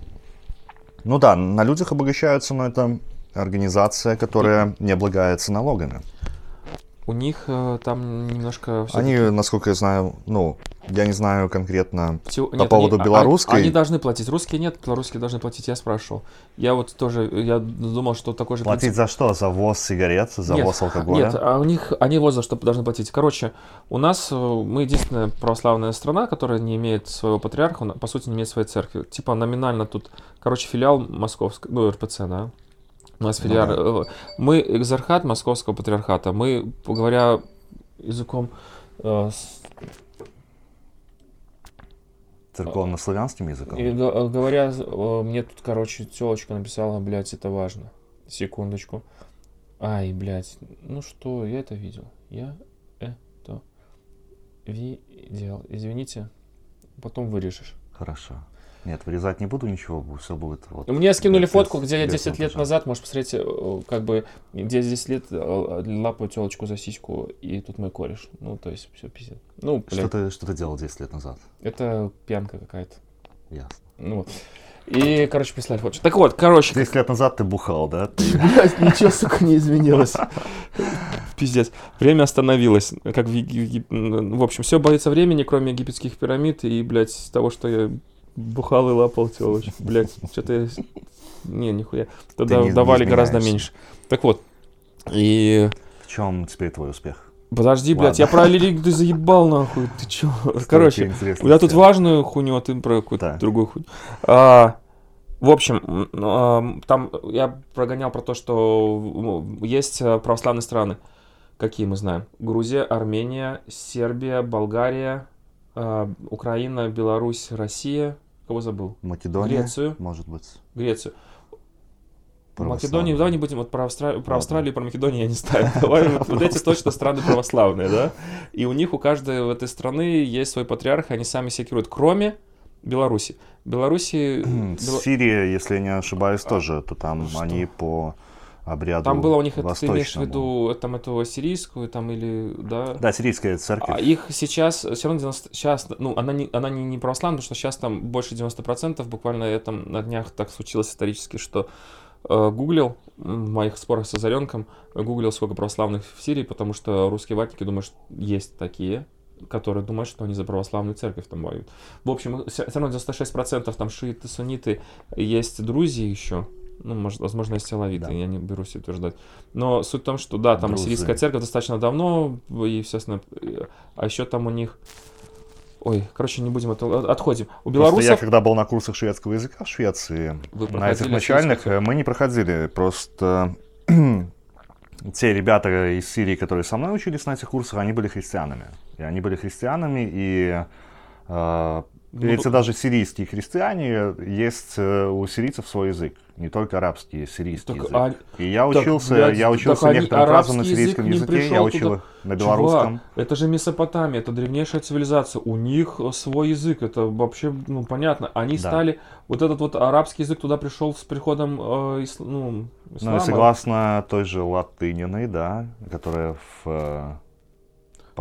Ну да, на людях обогащаются, но это организация, которая не облагается налогами. У них э, там немножко... Они, насколько я знаю, ну, я не знаю конкретно Тю- по нет, поводу они- а- белорусской. Они должны платить. Русские нет, белорусские должны платить, я спрашивал. Я вот тоже, я думал, что такой же Платить принцип. за что? За ввоз сигарет, за Нет, ввоз алкоголя? Нет, а у них, они вот за что должны платить. Короче, у нас, э, мы единственная православная страна, которая не имеет своего патриарха, по сути, не имеет своей церкви. Типа номинально тут, короче, филиал московский, ну, РПЦ, да? У нас Ну филиал, э, мы экзархат московского патриархата. Мы, говоря языком э, с- Церковно-славянским языком? И г- говоря, э, мне тут, короче, телочка написала, блядь, это важно. Секундочку. Ай, блядь, ну что, я это видел. Я это видел. Извините, потом вырежешь. Хорошо. Нет, вырезать не буду ничего, все будет вот. Мне скинули без- фотку, где я без 10 лет назад, можешь посмотреть, э, как бы, где я 10 лет э, лапаю телочку за сиську, и тут мой кореш. Ну, то есть, все пиздец. Ну, Что блядь, ты, что ты делал 10 лет назад? это пьянка какая-то. Ясно. Ну, вот. И, короче, прислали фотку. Так вот, короче, 10 лет назад ты бухал, да? Ничего, сука, не изменилось. Пиздец. Время остановилось. Как в, в общем, все боится времени, кроме египетских пирамид и, блядь, того, что я бухал и лапал телочек. Блядь, что-то я... Не, нихуя. Тогда не- не давали гораздо изменяешься. меньше. Так вот. И... В чем теперь твой успех? Подожди, блядь, я Ладно. про религию ты заебал, нахуй. Ты чё? Короче, я тут важную хуйню, а ты про какую-то Да. другую хуйню. А, в общем, а, там я прогонял про то, что есть а, православные страны. Какие мы знаем? Грузия, Армения, Сербия, Болгария, а, Украина, Беларусь, Россия. Кого забыл? Македония, Грецию. может быть. Грецию. Македонию, давай не будем, вот про, Австра- про Австралию и про Македонию я не ставлю. Давай вот, вот эти точно страны православные, да? И у них у каждой в этой страны есть свой патриарх, и они сами себя керуют, кроме Беларуси. Беларуси... Бела- Сирия, если я не ошибаюсь, А, тоже, то там что? они по обряду Там было у них, это, ты имеешь в виду, там эту сирийскую, там или, да? Да, сирийская церковь. А их сейчас, все равно 90, сейчас, ну, она не, она не, не православная, потому что сейчас там больше 90%, буквально я там на днях так случилось исторически, что э, гуглил, в моих спорах с Озаренком, гуглил сколько православных в Сирии, потому что русские ватники думают, что есть такие, которые думают, что они за православную церковь там воюют. В общем, все равно 96% там шииты, сунниты, есть друзья еще, ну, может, возможно, есть алавиты, Да. я не берусь утверждать. Но суть в том, что да, там Друзы. сирийская церковь достаточно давно, и, естественно, э, а еще там у них... Ой, короче, не будем это... от- Отходим. У Просто я, белорусов... когда был на курсах шведского языка в Швеции, на этих начальных, э, мы не проходили. Просто те ребята из Сирии, которые со мной учились на этих курсах, они были христианами. И они были христианами, и э, Ну, даже сирийские христиане, есть э, у сирийцев свой язык. Не только арабский, сирийский Так, язык. а- И я так, учился, блядь, я так учился они- некоторым фразам на сирийском язык языке, я учил туда. на белорусском. Чувак, это же Месопотамия, это древнейшая цивилизация. У них свой язык, это вообще, ну, понятно. Они Да. стали... Вот этот вот арабский язык туда пришел с приходом э, ис- ну, Ну, ислама. и согласно той же латыниной, да, которая в э,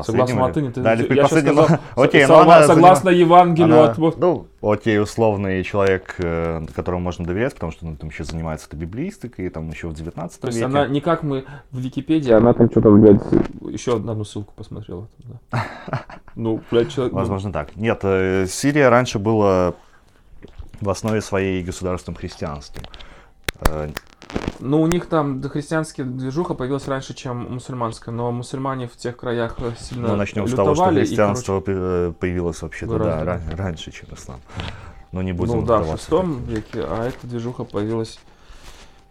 Согласно латыни, ты, Да, я сейчас последнем- сказал, Окей, со- согла- она согласно Евангелию Она- от Бога. Ну, окей, условный человек, э, которому можно доверять, потому что он там еще занимается этой библиистикой, и там еще в 19 То есть веке. она не как мы в Википедии, она там что-то, блядь, еще одну ссылку посмотрела. да. Ну, блядь, человек... ну, Возможно, так. Нет, э, Сирия раньше была в основе своей государством христианским. Ну, у них там христианская движуха появилась раньше, чем мусульманская, но мусульмане в тех краях э, сильно Ну, начнем с того, что лютовали, и, христианство э, появилось вообще-то, да, выразили. ра- раньше, чем ислам. Но не короче, будем ну да, в шестом веке, а эта движуха появилась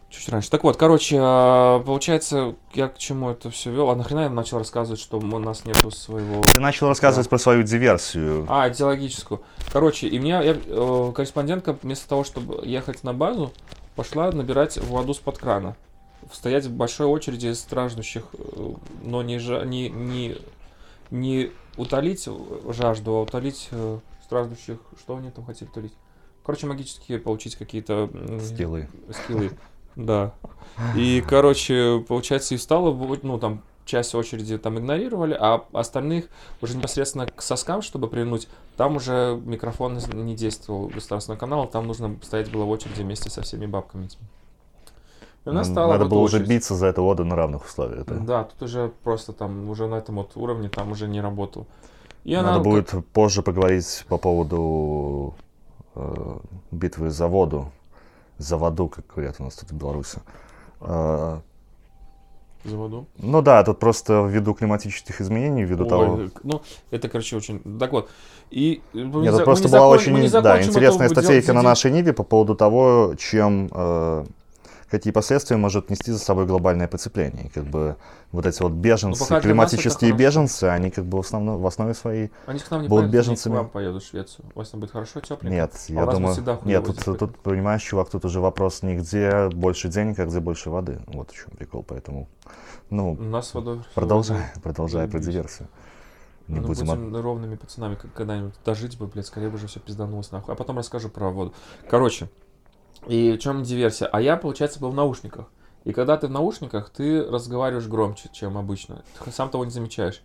чуть раньше. Так вот, короче, а, получается, я к чему это все вел? А нахрена я начал рассказывать, что у нас нету своего... Ты начал рассказывать про свою диверсию. А, идеологическую. Короче, и меня я, э, корреспондентка вместо того, чтобы ехать на базу, пошла набирать воду с-под крана. Стоять в большой очереди страждущих, э, но не, жа- не, не, не утолить жажду, а утолить э, страждущих. Что они там хотели утолить? Короче, магические получить какие-то м, Стилы. скиллы. Да. И, короче, получается, и стало, ну, там, часть очереди там игнорировали, а остальных уже непосредственно к соскам, чтобы прильнуть, там уже микрофон не действовал государственного канала, там нужно стоять было в очереди вместе со всеми бабками. этими. И она М, стала Надо в эту было уже очередь. биться за эту воду на равных условиях. да. Да, тут уже просто там, уже на этом вот уровне там уже не работал. И она Надо как- будет позже поговорить по поводу э, битвы за воду. За воду, как говорят у нас тут в Беларуси. Э, за воду. ну да, тут просто ввиду климатических изменений, ввиду Ой, того... ну, это, короче, очень... Так вот, и... мы не Нет, за- это просто мы не была закон- очень мы не да, интересная эту статейка на дел- нашей Ниве по поводу того, чем э, какие последствия может нести за собой глобальное потепление. И как бы вот эти вот беженцы, Ну, нас это климатические беженцы, они как бы в, основном, в основе своей... Они к нам не будут поедут, они беженцами. к вам поедут в Швецию. У вас там будет хорошо, тепленько? Нет, А я думаю... Нет, тут, здесь тут, понимаешь, чувак, тут уже вопрос не где больше денег, а где больше воды. Вот в чем прикол, поэтому... Ну, У нас водой... продолжай, продолжай про диверсию. Не ну, будем... от- будем ровными пацанами как когда-нибудь дожить бы, блядь, скорее бы уже все пизданулось нахуй. А потом расскажу про воду. Короче, и в чем диверсия? А я, получается, был в наушниках. И когда ты в наушниках, ты разговариваешь громче, чем обычно. Ты сам того не замечаешь.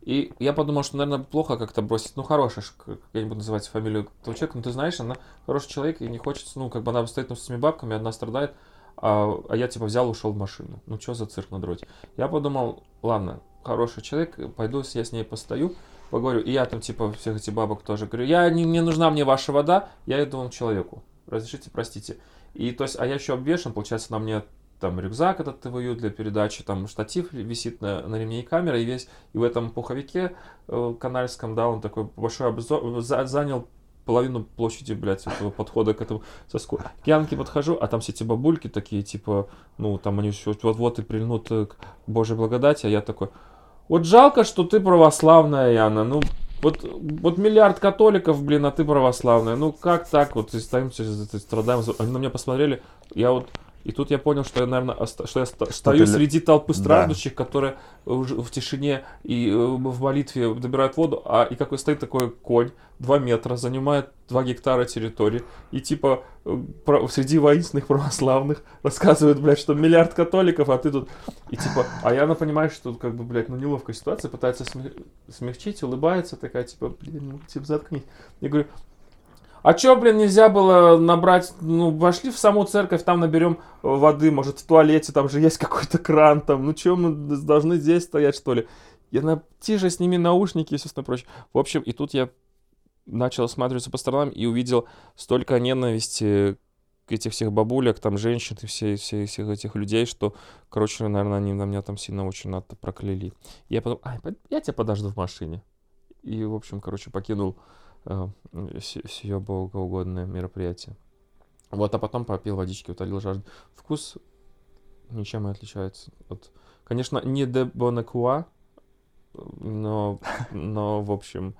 И я подумал, что, наверное, плохо как-то бросить. Ну, хорошая, я не буду называть фамилию этого человека, но ты знаешь, она хороший человек, и не хочется, ну, как бы она стоит ну, с этими бабками, одна страдает, а, а я, типа, взял ушел в машину. Ну, что за цирк на дроте? Я подумал, ладно, хороший человек, пойду, я с ней постою, поговорю. И я там, типа, всех этих бабок тоже говорю, я, не, не нужна мне ваша вода, я иду к человеку. Разрешите, простите. И, то есть, а я еще обвешен, получается, на мне там рюкзак этот ТВЮ для передачи, там штатив висит на, на ремне и камера, и весь, и в этом пуховике э, канальском, да, он такой большой обзор, за- занял половину площади, блядь, этого подхода к этому соску. К Янке подхожу, а там все эти бабульки такие, типа, ну, там они все вот-вот и прильнут э, к Божьей благодати, а я такой, вот жалко, что ты православная, Яна, ну, вот, вот миллиард католиков, блин, а ты православная. Ну как так вот, и это страдаем. Они на меня посмотрели, я вот... И тут я понял, что я, наверное, оста- что я ста- стою ты среди толпы Да. страждущих, которые уже в тишине и э, в молитве добирают воду, а и какой стоит такой конь, 2 метра, занимает 2 гектара территории, и типа э, про- среди воинственных православных рассказывают, блядь, что миллиард католиков, а ты тут... И типа, а я, ну, понимаю, что тут как бы, блядь, ну, неловкая ситуация, пытается смягчить, улыбается, такая, типа, блин, ну, типа, заткнись. Я говорю, а чё, блин, нельзя было набрать, ну, вошли в саму церковь, там наберем э, воды, может, в туалете, там же есть какой-то кран, там, ну, чё, мы должны здесь стоять, что ли? Я на тише сними наушники и все остальное прочее. В общем, и тут я начал осматриваться по сторонам и увидел столько ненависти к этих всех бабулек, там, женщин и все, все, всех этих людей, что, короче, наверное, они на меня там сильно очень надо прокляли. Я подумал, ай, я тебя подожду в машине. И, в общем, короче, покинул сие богоугодное мероприятие. Вот, а потом попил водички, утолил жажду. Вкус ничем не отличается от... Конечно, не де Бонакуа, но, но, в общем,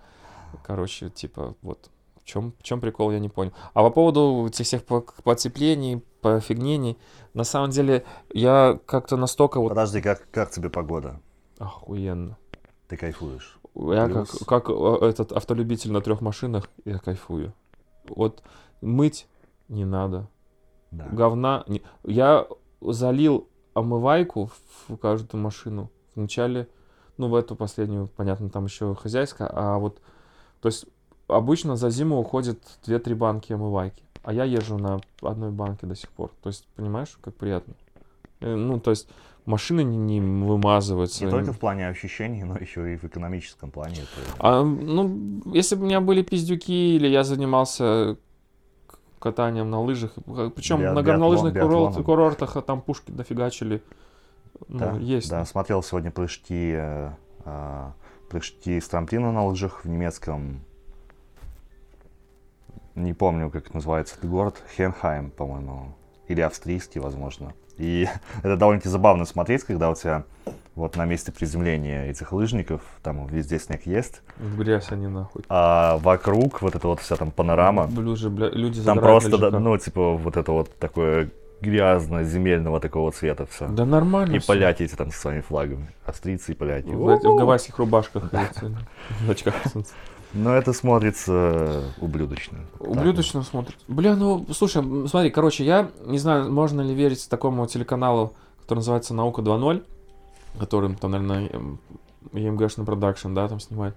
короче, типа, вот. В чем, в чем прикол, я не понял. А по поводу этих всех по- потеплений, пофигнений, на самом деле, я как-то настолько вот... Подожди, как, как тебе погода? Охуенно. Ты кайфуешь? Я как, Плюс. как э, этот автолюбитель на трех машинах, я кайфую. Вот мыть не надо. Да. Говна. не- Я залил омывайку в каждую машину. Вначале, ну, в эту последнюю, понятно, там еще хозяйская, а вот, то есть, обычно за зиму уходит 2-3 банки омывайки, а я езжу на одной банке до сих пор. То есть, понимаешь, как приятно. Э, Ну, то есть, машины не, не вымазываются. Не только в плане ощущений, но еще и в экономическом плане. Это... А, ну, если бы у меня были пиздюки, или я занимался катанием на лыжах, причем Биа- на горнолыжных биатлон- курорт- курортах, а там пушки дофигачили. Ну, да, есть. Да, смотрел сегодня прыжки, э, а, прыжки с трамплина на лыжах в немецком. Не помню, как называется этот город. Хенхайм, по-моему. Или австрийский, возможно. И это довольно-таки забавно смотреть, когда у тебя вот на месте приземления этих лыжников, там везде снег есть, В грязь они нахуй. а вокруг вот эта вот вся там панорама, Люди, бля, люди там просто, да, ну, типа, вот это вот такое грязно-земельного такого цвета все. Да нормально И всё. поляки эти там со своими флагами. Австрийцы и поляки. В, в гавайских рубашках. В очках солнца. Но это смотрится ублюдочно. Ублюдочно смотрит. Бля, ну, слушай, смотри, короче, я не знаю, можно ли верить такому телеканалу, который называется «Наука 2.0», которым там, наверное, EMGшный продакшн, да, там снимает.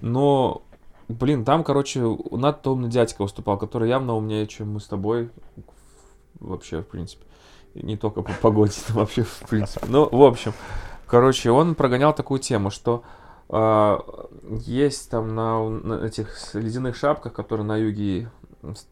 Но, блин, там, короче, надто умный дядька выступал, который явно умнее, чем мы с тобой вообще, в принципе. Не только по погоде, но вообще в принципе. Ну, в общем, короче, он прогонял такую тему, что есть там на, на этих ледяных шапках, которые на юге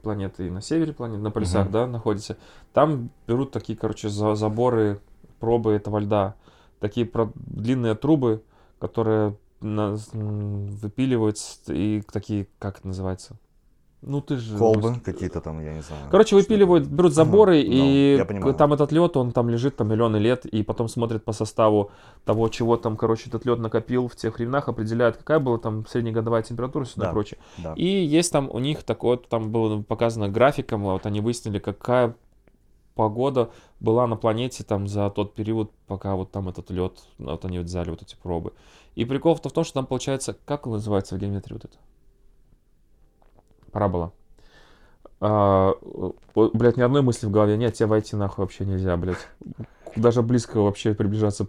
планеты и на севере планеты, на полюсах, Мгм. да, находятся, там берут такие, короче, за, заборы, пробы этого льда. Такие про- длинные трубы, которые на- выпиливают и такие, как это называется? Ну, ты же... Колбы какие-то там, я не знаю. Короче, выпиливают, берут заборы, ну, и к- там этот лед, он там лежит там миллионы лет, и потом смотрят по составу того, чего там, короче, этот лед накопил в тех временах, определяют, какая была там среднегодовая температура и все Да. прочее. Да. И есть там у них такое, вот там было показано графиком, вот они выяснили, какая погода была на планете там за тот период, пока вот там этот лед, вот они вот взяли вот эти пробы. И прикол-то в том, что там получается, как он называется в геометрии вот это? Парабола. А, блядь, ни одной мысли в голове нет, тебе войти нахуй вообще нельзя, блядь. Даже близко вообще приближаться.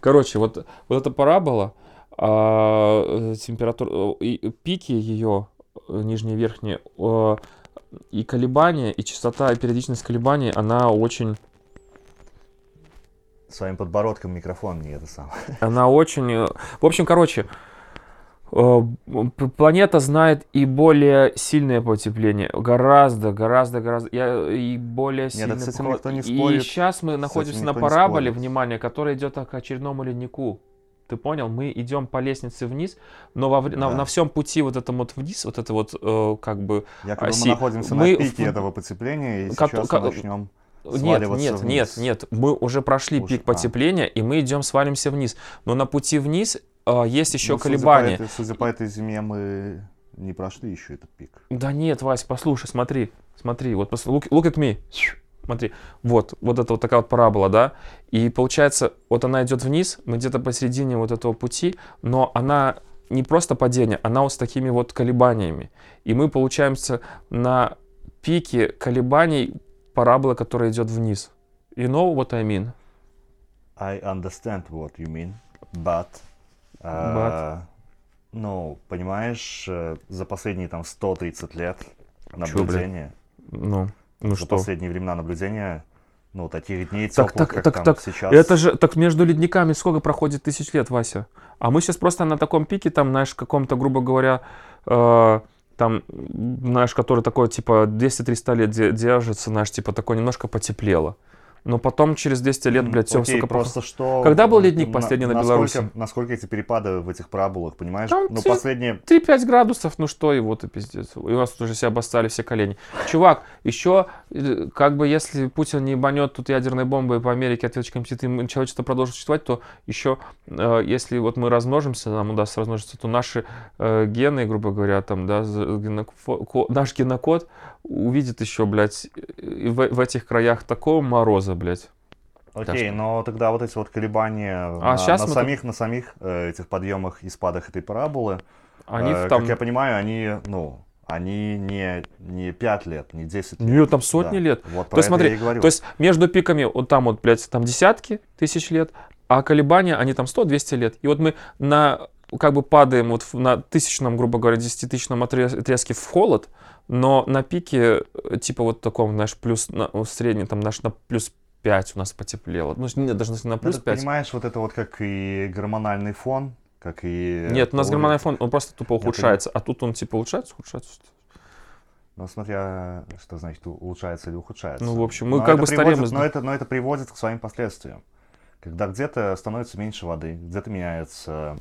Короче, вот, вот эта парабола, а, температура, и пики ее, э, нижние и верхние, э, и колебания, и частота, и периодичность колебаний, она очень, Своим подбородком микрофон не это самое. она очень... э, В общем, короче, планета знает и более сильное потепление, гораздо, гораздо, гораздо, я- и более сильное с этим никто не И спорит. сейчас мы находимся на параболе, внимание, которая идет к очередному леднику. Ты понял? Мы идем по лестнице вниз, но во, вре- на, Да. на всем пути вот этом вот вниз, вот это вот э, как бы... Якобы Оси. мы находимся Мы на пике в- этого потепления, и Как- сейчас как- мы начнем Нет, нет, нет, вниз. нет. Мы уже прошли Уже, пик а. потепления, и мы идем, свалимся вниз. Но на пути вниз э, есть еще Ну, судя по колебания. этой- Судя по этой зиме, мы не прошли еще этот пик. Да нет, Вась, послушай, смотри, смотри, вот look, look at me. Смотри, вот, вот это вот такая вот парабола, да, и получается, вот она идет вниз, мы где-то посередине вот этого пути, но она не просто падение, она вот с такими вот колебаниями. И мы получаемся на пике колебаний параболы, которая идет вниз. You know what I mean? I understand what you mean, but... э, ну, понимаешь, э, за последние там 130 лет наблюдения, Ну, ну за что? последние времена наблюдения, ну, таких дней Так, теплых, так, как так, там так, сейчас... Это же, так между ледниками сколько проходит тысяч лет, Вася? А мы сейчас просто на таком пике, там, знаешь, каком-то, грубо говоря, э, там, знаешь, который такой, типа, 200-300 лет де- держится, знаешь, типа, такой немножко потеплело. Но потом через 200 лет, блядь, все окей, просто что... Когда был ледник на- последний на насколько- Беларуси? Насколько эти перепады в этих параболах, понимаешь? Там ну, те- последние... 3-5 градусов, ну что, и вот и пиздец. И у нас тут уже все обоссали все колени. Чувак, еще, э, как бы, если Путин не ебанет тут ядерной бомбой по Америке, ответочком птицы, и человечество продолжит существовать, то еще, э, если вот мы размножимся, нам удастся размножиться, то наши э, гены, грубо говоря, там, да, ко- наш генокод увидит еще, блядь, и в, в этих краях такого мороза, блядь. Окей, что- но тогда вот эти вот колебания А на, щас на самих, на самих э, этих подъемах и спадах этой параболы, Они э, там... как я понимаю, они, ну, они не, не 5 лет, не 10 лет. Нет, там сотни Да. лет. Вот То есть смотри, я и говорю. То есть между пиками, вот там вот, блядь, там десятки тысяч лет, а колебания, они там 100-200 лет. И вот мы на, как бы падаем вот на тысячном, грубо говоря, десятитысячном отрез- отрезке в холод, но на пике, э, типа вот таком, знаешь, плюс, на, в среднем, там, наш на плюс 5 у нас потеплело. Ну, нет, даже на Ну, плюс ты 5. понимаешь, вот это вот как и гормональный фон, как и... Нет, у нас гормональный фон, он просто тупо ухудшается, а тут он типа улучшается, ухудшается. Ну, смотря, что значит улучшается или ухудшается. Ну, в общем, мы Но как бы стареем приводит- из- Но это, но это приводит к своим последствиям. Когда где-то становится меньше воды, где-то меняется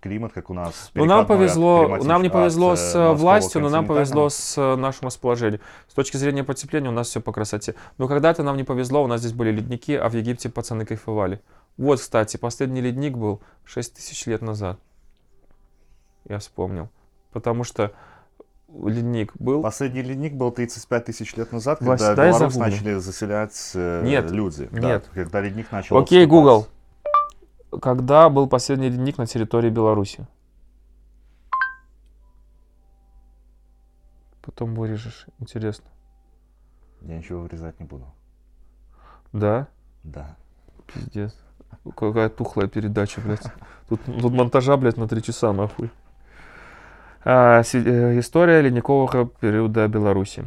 климат, как у нас. Ну, нам повезло, нам не повезло э, с э, властью, но нам повезло с э, нашим расположением. С точки зрения потепления у нас все по красоте. Но когда-то нам не повезло, у нас здесь были ледники, а в Египте пацаны кайфовали. Вот, кстати, последний ледник был 6 тысяч лет назад. Я вспомнил. Потому что ледник был... Последний ледник был 35 тысяч лет назад, когда загуглю. начали заселять э, Нет, люди. Да, нет. когда ледник начал Окей, отступать. Google. Когда был последний ледник на территории Беларуси? Потом вырежешь. Интересно. Я ничего вырезать не буду. Да? Да. Пиздец. Какая тухлая передача, блядь. Тут, тут монтажа, блядь, на три часа, нахуй. А, сі- е, історія лінькового періоду Білорусі.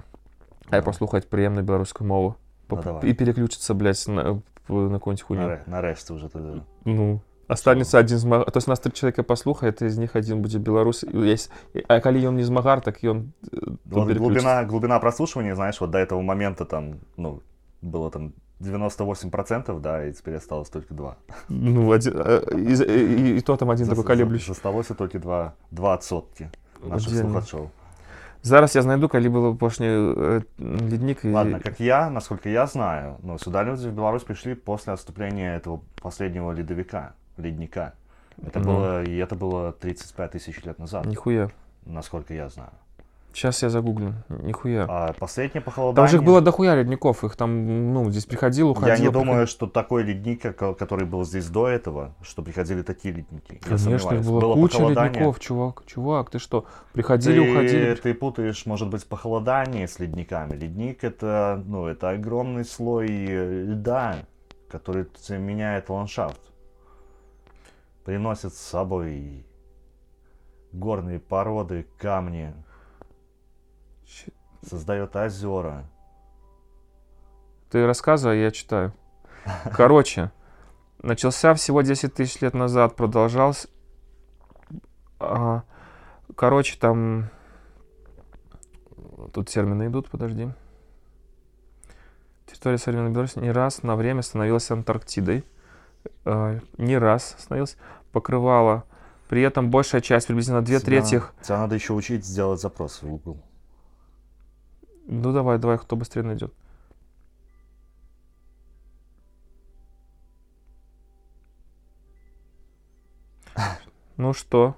Ай Да. послухати приємну білоруську мову. Ну, Поп- давай. и переключится, блядь, на, на какую-нибудь хуйню. Наре- Нарешті вже туди. Ну, останется один змагар. То есть нас три человека послухает, из них один будет белорус. И Есть... А коли он не змагар, так и он э, тут Вот переключится. глубина, глубина прослушивания, знаешь, вот до этого момента там, ну, было там 98%, да, и теперь осталось только 2. Ну, один, э, и, и- и то там один такой колеблющий. Засталося тільки 2, 2 відсотки наших Отдельно. слухачів. Зараз я знайду, коли был пошний э, ледник. И... Ладно, как я, насколько я знаю, ну, сюда люди в Беларусь пришли после отступления этого последнего ледовика, ледника. Это Ну. было, и это было 35 тысяч лет назад, Нихуя. насколько я знаю. Сейчас я загуглю. Нихуя. А последнее Там похолодание... же их было дохуя ледников. Их там, ну, здесь приходил, уходил. Я не приходил. думаю, что такой ледник, как- который был здесь до этого, что приходили такие ледники. Конечно, их сомневаюсь. было, куча ледников, чувак. Чувак, ты что? Приходили, Ты, уходили. ты путаешь, может быть, похолодание с ледниками. Ледник это, ну, это огромный слой э, льда, который меняет ландшафт. Приносит с собой горные породы, камни, создает озера. Ты рассказывай, а я читаю. Короче, начался всего 10 тысяч лет назад, продолжался... а, короче, там... Тут термины идут, подожди. Территория современной Беларуси не раз на время становилась Антарктидой. А, не раз становилась. Покрывала. При этом большая часть, приблизительно две трети... Тебя надо еще учить сделать запрос в Google. Ну давай, давай, кто быстрее найдет. Ну что?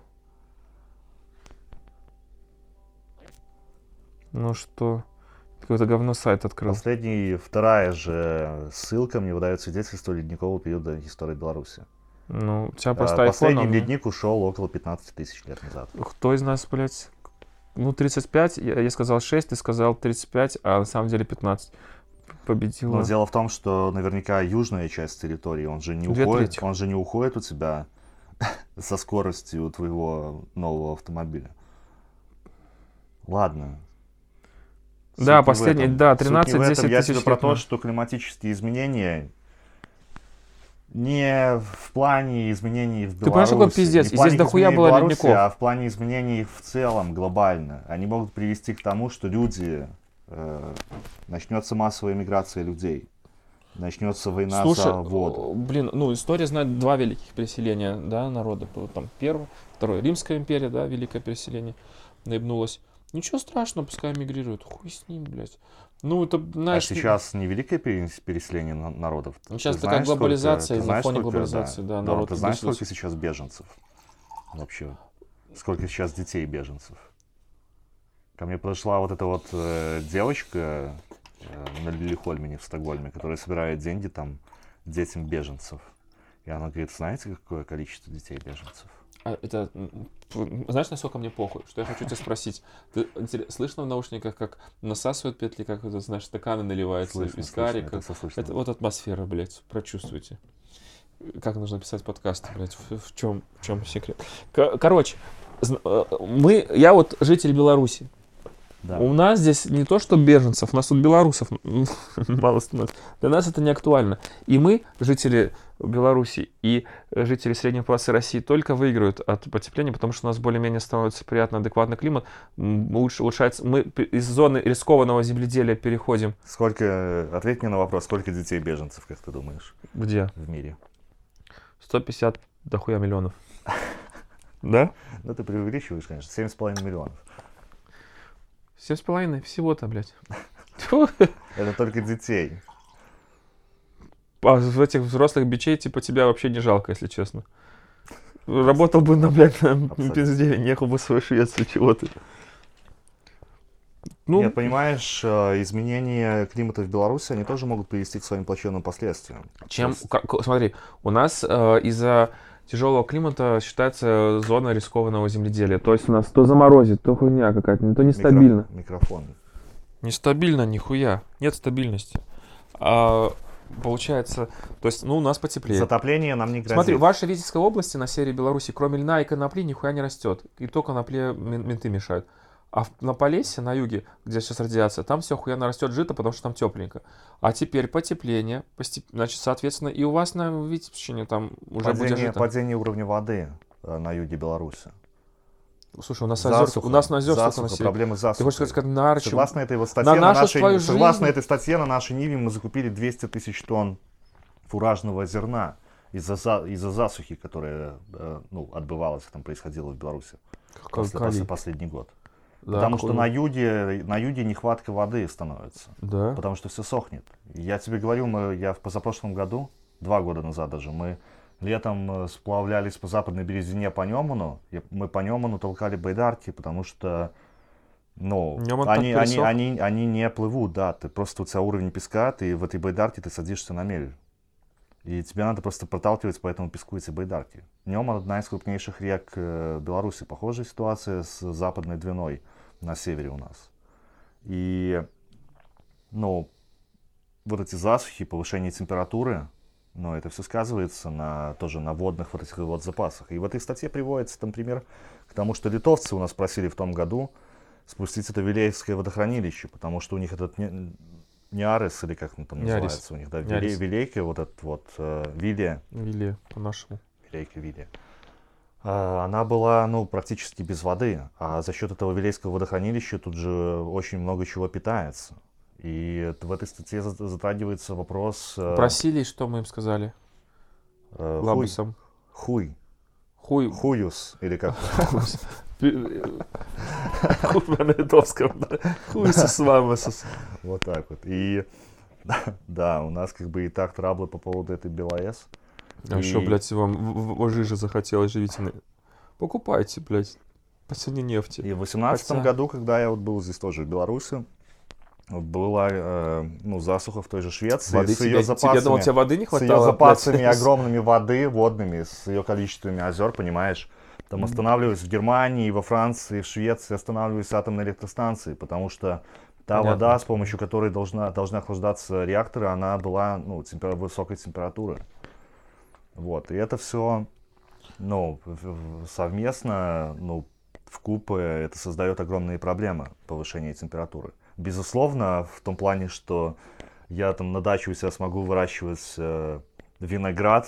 Ну что? Какое-то говно сайт открыл. Последний, вторая же ссылка мне выдает свидетельство ледникового периода истории Беларуси. Ну, у тебя А, просто Последний iPhone. ледник ушел около 15 тысяч лет назад. Кто из нас, блядь? Ну, 35, я, я сказал 6, ты сказал 35, а на самом деле 15. Победила. Но дело в том, что наверняка южная часть территории, он же не Две уходит, трети. он же не уходит у тебя со скоростью твоего нового автомобиля. Ладно. Суть Да, последний, да, Суть не в 13-10 этом. Я тысяч тебе про то, что климатические изменения не в плане изменений в Беларуси. Ты понимаешь, какой пиздец? не здесь дохуя было Беларуси, ледников. А в плане изменений в целом, глобально. Они могут привести к тому, что люди... э, начнется массовая миграция людей. Начнется война Слушай, за воду. о, блин, ну история знает два великих переселения, да, народа. Там первое, второе, Римская империя, да, великое переселение, наебнулось. Ничего страшного, пускай мигрируют. Хуй с ним, блядь. Ну, это, А знаешь... сейчас не великое перес- переселение на- народов. Ну, Ты сейчас такая знаешь, глобализация, сколько- ты на фоне сколько, глобализации, да, Дорог, народ Ты знаешь, сколько сейчас беженцев? Вообще. Сколько сейчас детей беженцев? Ко мне подошла вот эта вот э, девочка э, на Лилихольмене в Стокгольме, которая собирает деньги там детям беженцев. И она говорит, знаете, какое количество детей беженцев? А это, знаешь, насколько мне похуй? Что я хочу тебя спросить. Ты слышно в наушниках, как насасывают петли, как, это, знаешь, стаканы наливаются Слышно, карика? это слышно. Это вот атмосфера, блядь, прочувствуйте. Как нужно писать подкасты, блядь, в, в чем, в чем секрет? Ко- короче, э, мы, я вот житель Беларуси. Да. У нас здесь не то, что беженцев, у нас тут белорусов мало становится. Для нас это не актуально. И мы, жители Беларуси и э, жители средней полосы России, только выиграют от потепления, потому что у нас более-менее становится приятно адекватный климат, лучше улучшается. Мы из зоны рискованного земледелия переходим Сколько, ответь мне на вопрос, сколько детей беженцев, как ты думаешь, где? в мире? 150 дохуя миллионов. Да? Ну, ты преувеличиваешь, конечно, 7,5 миллионов. Семь с половиной всего-то, блядь. Это только детей. А в этих взрослых бичей, типа, тебя вообще не жалко, если честно. Работал бы на, блядь, на Абсолютно. пизде, не ехал бы в свою Швецию, чего ты. Ну, Нет, понимаешь, э, изменения климата в Беларуси, они тоже могут привести к своим плачевным последствиям. чем, есть- ка- ка- смотри, у нас э, из-за тяжелого климата считается зона рискованного земледелия. То есть у нас то заморозит, то хуйня какая-то, то Микро- нестабильно. Микрофон. Нестабильно, нихуя. Нет стабильности. А, получается, то есть, ну, у нас потеплее. Затопление нам не грозит. Смотри, в вашей Витебской области на севере Беларуси, кроме льна и конопли, нихуя не растет. И то конопле мен- менты мешают. А на Полесье, на юге, где сейчас радиация, там все охуенно растет жито, потому что там тепленько. А теперь потепление, постеп- значит, соответственно, и у вас на Витебщине там уже будет Падение, жито. падение уровня воды э, на юге Беларуси. Слушай, у нас озер, у нас на озер столько засуха, населения. проблемы с Ты хочешь сказать, на Арчи? Согласно этой вот статье на на, нашей, согласно жизнь? этой статье на нашей Ниве мы закупили 200 тысяч тонн фуражного зерна из-за за- из-за засухи, которая э, ну, отбывалась, там происходила в Беларуси Как- после, после последний год. Да, Потому что какой- на юге, на юге нехватка воды становится. Да. Потому что все сохнет. Я тебе говорю, мы, я в позапрошлом году, два года назад даже, мы летом э, сплавлялись по западной березине по Неману. Мы по Неману толкали байдарки, потому что ну, они, они, они, они не плывут, да. Ты просто у тебя уровень песка, ты в этой байдарке ты садишься на мель. И тебе надо просто проталкивать по этому песку эти байдарки. Неман одна из крупнейших рек э, Беларуси. Похожая ситуация с западной Двиной на севере у нас. И, ну, вот эти засухи, повышение температуры, но это все сказывается на, тоже на водных вот этих вот запасах. И в этой статье приводится, там, пример к тому, что литовцы у нас просили в том году спустить это Вилеевское водохранилище, потому что у них этот не, Неарес, или как он там Неарес. называется у них, да, Неарес. Виле, Вилейка, вот этот вот, э, Вилия, Или по-нашему. Вилейка Вилия, а, она была, ну, практически без воды, а за счет этого Вилейского водохранилища тут же очень много чего питается. И в этой статье за- затрагивается вопрос... э, Просили, что мы им сказали? э, хуй, Лабусом. хуй, Хуй. хуюс, или как? Хуй на литовском. Хуй с вами. Вот так вот. И да, у нас как бы и так траблы по поводу этой БелАЭС. А еще, блядь, вам жиже захотелось живительной. Покупайте, блядь, по цене нефти. И в 2018 Хотя- году, когда я вот был здесь тоже, в Беларуси, была э, ну, засуха в той же Швеции Воды с тебе, ее тебе, я думал, запасами. тебе воды не с хватало. ее запасами огромными воды водными, с ее количествами озер, понимаешь? Там останавливались в Германии, во Франции, в Швеции останавливались атомные электростанции, потому что та Понятно. вода, с помощью которой должна, должны охлаждаться реакторы, она была ну, темпера- высокой температуры. Вот. И это все ну, совместно, ну, в купе это создает огромные проблемы повышения температуры. Безусловно, в том плане, что я там на даче у себя смогу выращивать э, виноград,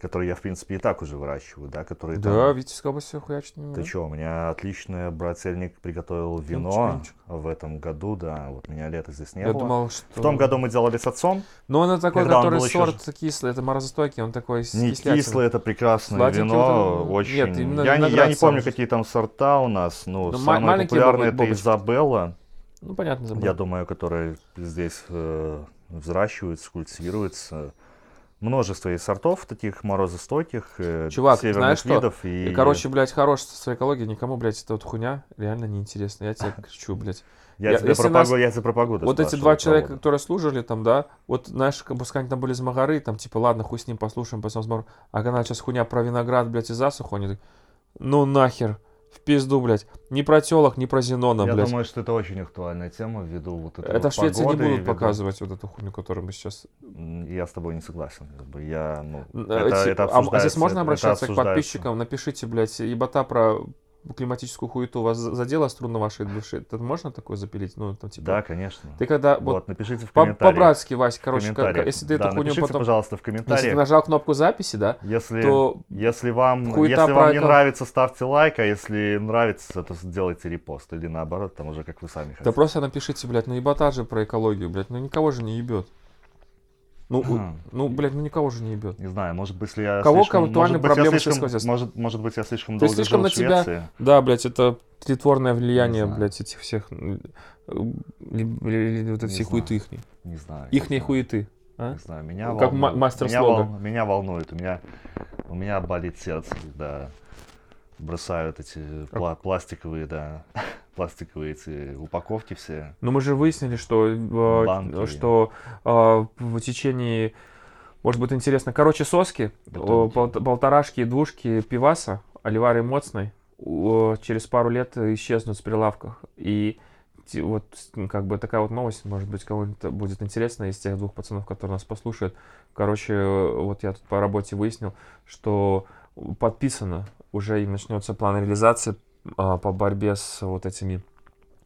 который я, в принципе, и так уже выращиваю, да, который Да, там... Витебская область все хуячит. Ты чё, у меня отличный брательник приготовил вино винчик. в этом году, да, вот меня лето здесь не Я было. думал, что... В том году мы делали с отцом, Ну, он такой, когда он который был еще сорт кислый, это морозостойкий, он такой Не кислятиной. кислое, это прекрасное Сладенький вино, вот он- очень. нет, я, не, я не помню, сам. какие там сорта у нас. Ну, ма- самое популярное это. Изабелла, Ну, понятно, забыл. я думаю, которая здесь э, взращивается, культивируется. Множество есть сортов таких морозостойких, э, Чувак, северных знаешь что? видов. И, И, короче, блядь, хорош с экологией, никому, блядь, эта вот хуйня реально неинтересна. Я тебе кричу, блядь. я, я- тебе если про нас- я тебе про погоду Вот эти два человека, воду. которые служили там, да, вот, знаешь, сказать, они там были из Магары, там, типа, ладно, хуй с ним послушаем, потом смотрим. А когда сейчас хуйня про виноград, блядь, и засуху, они так, ну нахер, в пизду, блядь. Ни про телок, ни про Зенона, Я блядь. думаю, что это очень актуальная тема ввиду вот этой Это вот в Швеции не будут ввиду- показывать вот эту хуйню, которую мы сейчас... Я с тобой не согласен. как бы Я, ну, Э, это, эти- это а, а здесь можно обращаться к подписчикам? Напишите, блядь, ебота про климатическую хуету вас за- задела струна вашей души? Это можно такое запилить? Ну, там, типа... Да, конечно. Ты когда... Вот, Вот, напишите в комментариях. по-братски, Вась, короче, как- комментариях. если ты эту да, хуйню напишите, потом... пожалуйста, в Если ты комментариях. нажал кнопку записи, да, Если, то если вам, если вам не нравится, ставьте лайк, а если нравится, то сделайте репост. Или наоборот, там уже как вы сами Да хотите. просто напишите, блядь, ну ебата же про экологию, блядь, ну никого же не ебет. Ну, ну, блядь, ну никого же не ебет. Не знаю, может быть, если я Кого слишком, я проблемы слишком, сельского хозяйства? может, может быть, я слишком Ты долго слишком жил на в тебя- Швеции. Да, блядь, это тлетворное влияние, блядь, этих всех, э, вот Не знаю. хуеты ихней. Не знаю. не Ихней знаю, хуеты. а? Не знаю, меня Как волнует. мастер меня, слога. вол- меня волнует. У меня, у меня болит сердце, когда бросают эти пла- пластиковые, да, пластиковые эти упаковки все. Но мы же выяснили, что, э, Банки. что э, в течение, может быть, интересно, короче, соски, Бутылки. пол- полторашки и двушки пиваса, Оливары Моцной, через пару лет исчезнут с прилавках. И вот ну, как бы такая вот новость, может быть, кому-то будет интересно из тех двух пацанов, которые нас послушают. Короче, вот я тут по работе выяснил, что подписано уже и начнется план реализации по борьбе с вот этими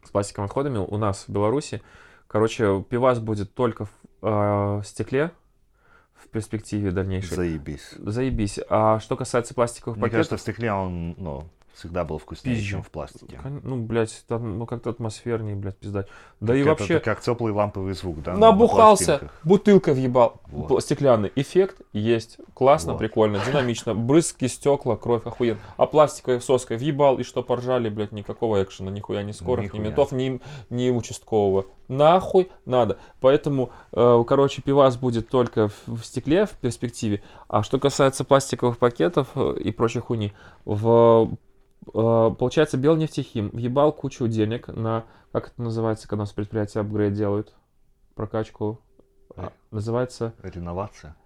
с пластиковыми отходами у нас в Беларуси. Короче, пивас будет только в э, стекле в перспективе дальнейшей. Заебись. Заебись. А что касается пластиковых Мне пакетов... кажется, в стекле он, ну, всегда был вкуснее, Пизжу. чем в пластике. Ну, блядь, там, ну, как-то атмосфернее, блядь, пиздать. Да и Это- вообще, это как теплый ламповый звук, да? на набухался, пластинках. бутылкой въебал. Вот. Стеклянный эффект есть. Классно, Вот. прикольно, динамично. Брызги, стекла, кровь, охуенно. А пластиковой соской въебал, и что поржали, блядь, никакого экшена, нихуя, ни скорых, ни Нихуя. ментов, ни, ни участкового. Нахуй надо. Поэтому, э, короче, пивас будет только в, в стекле в перспективе. А что касается пластиковых пакетов э, и прочей хуйни, в получается, Белнефтехим въебал кучу денег на, как это называется, когда у нас предприятие апгрейд делают, прокачку, а, называется, Реновация.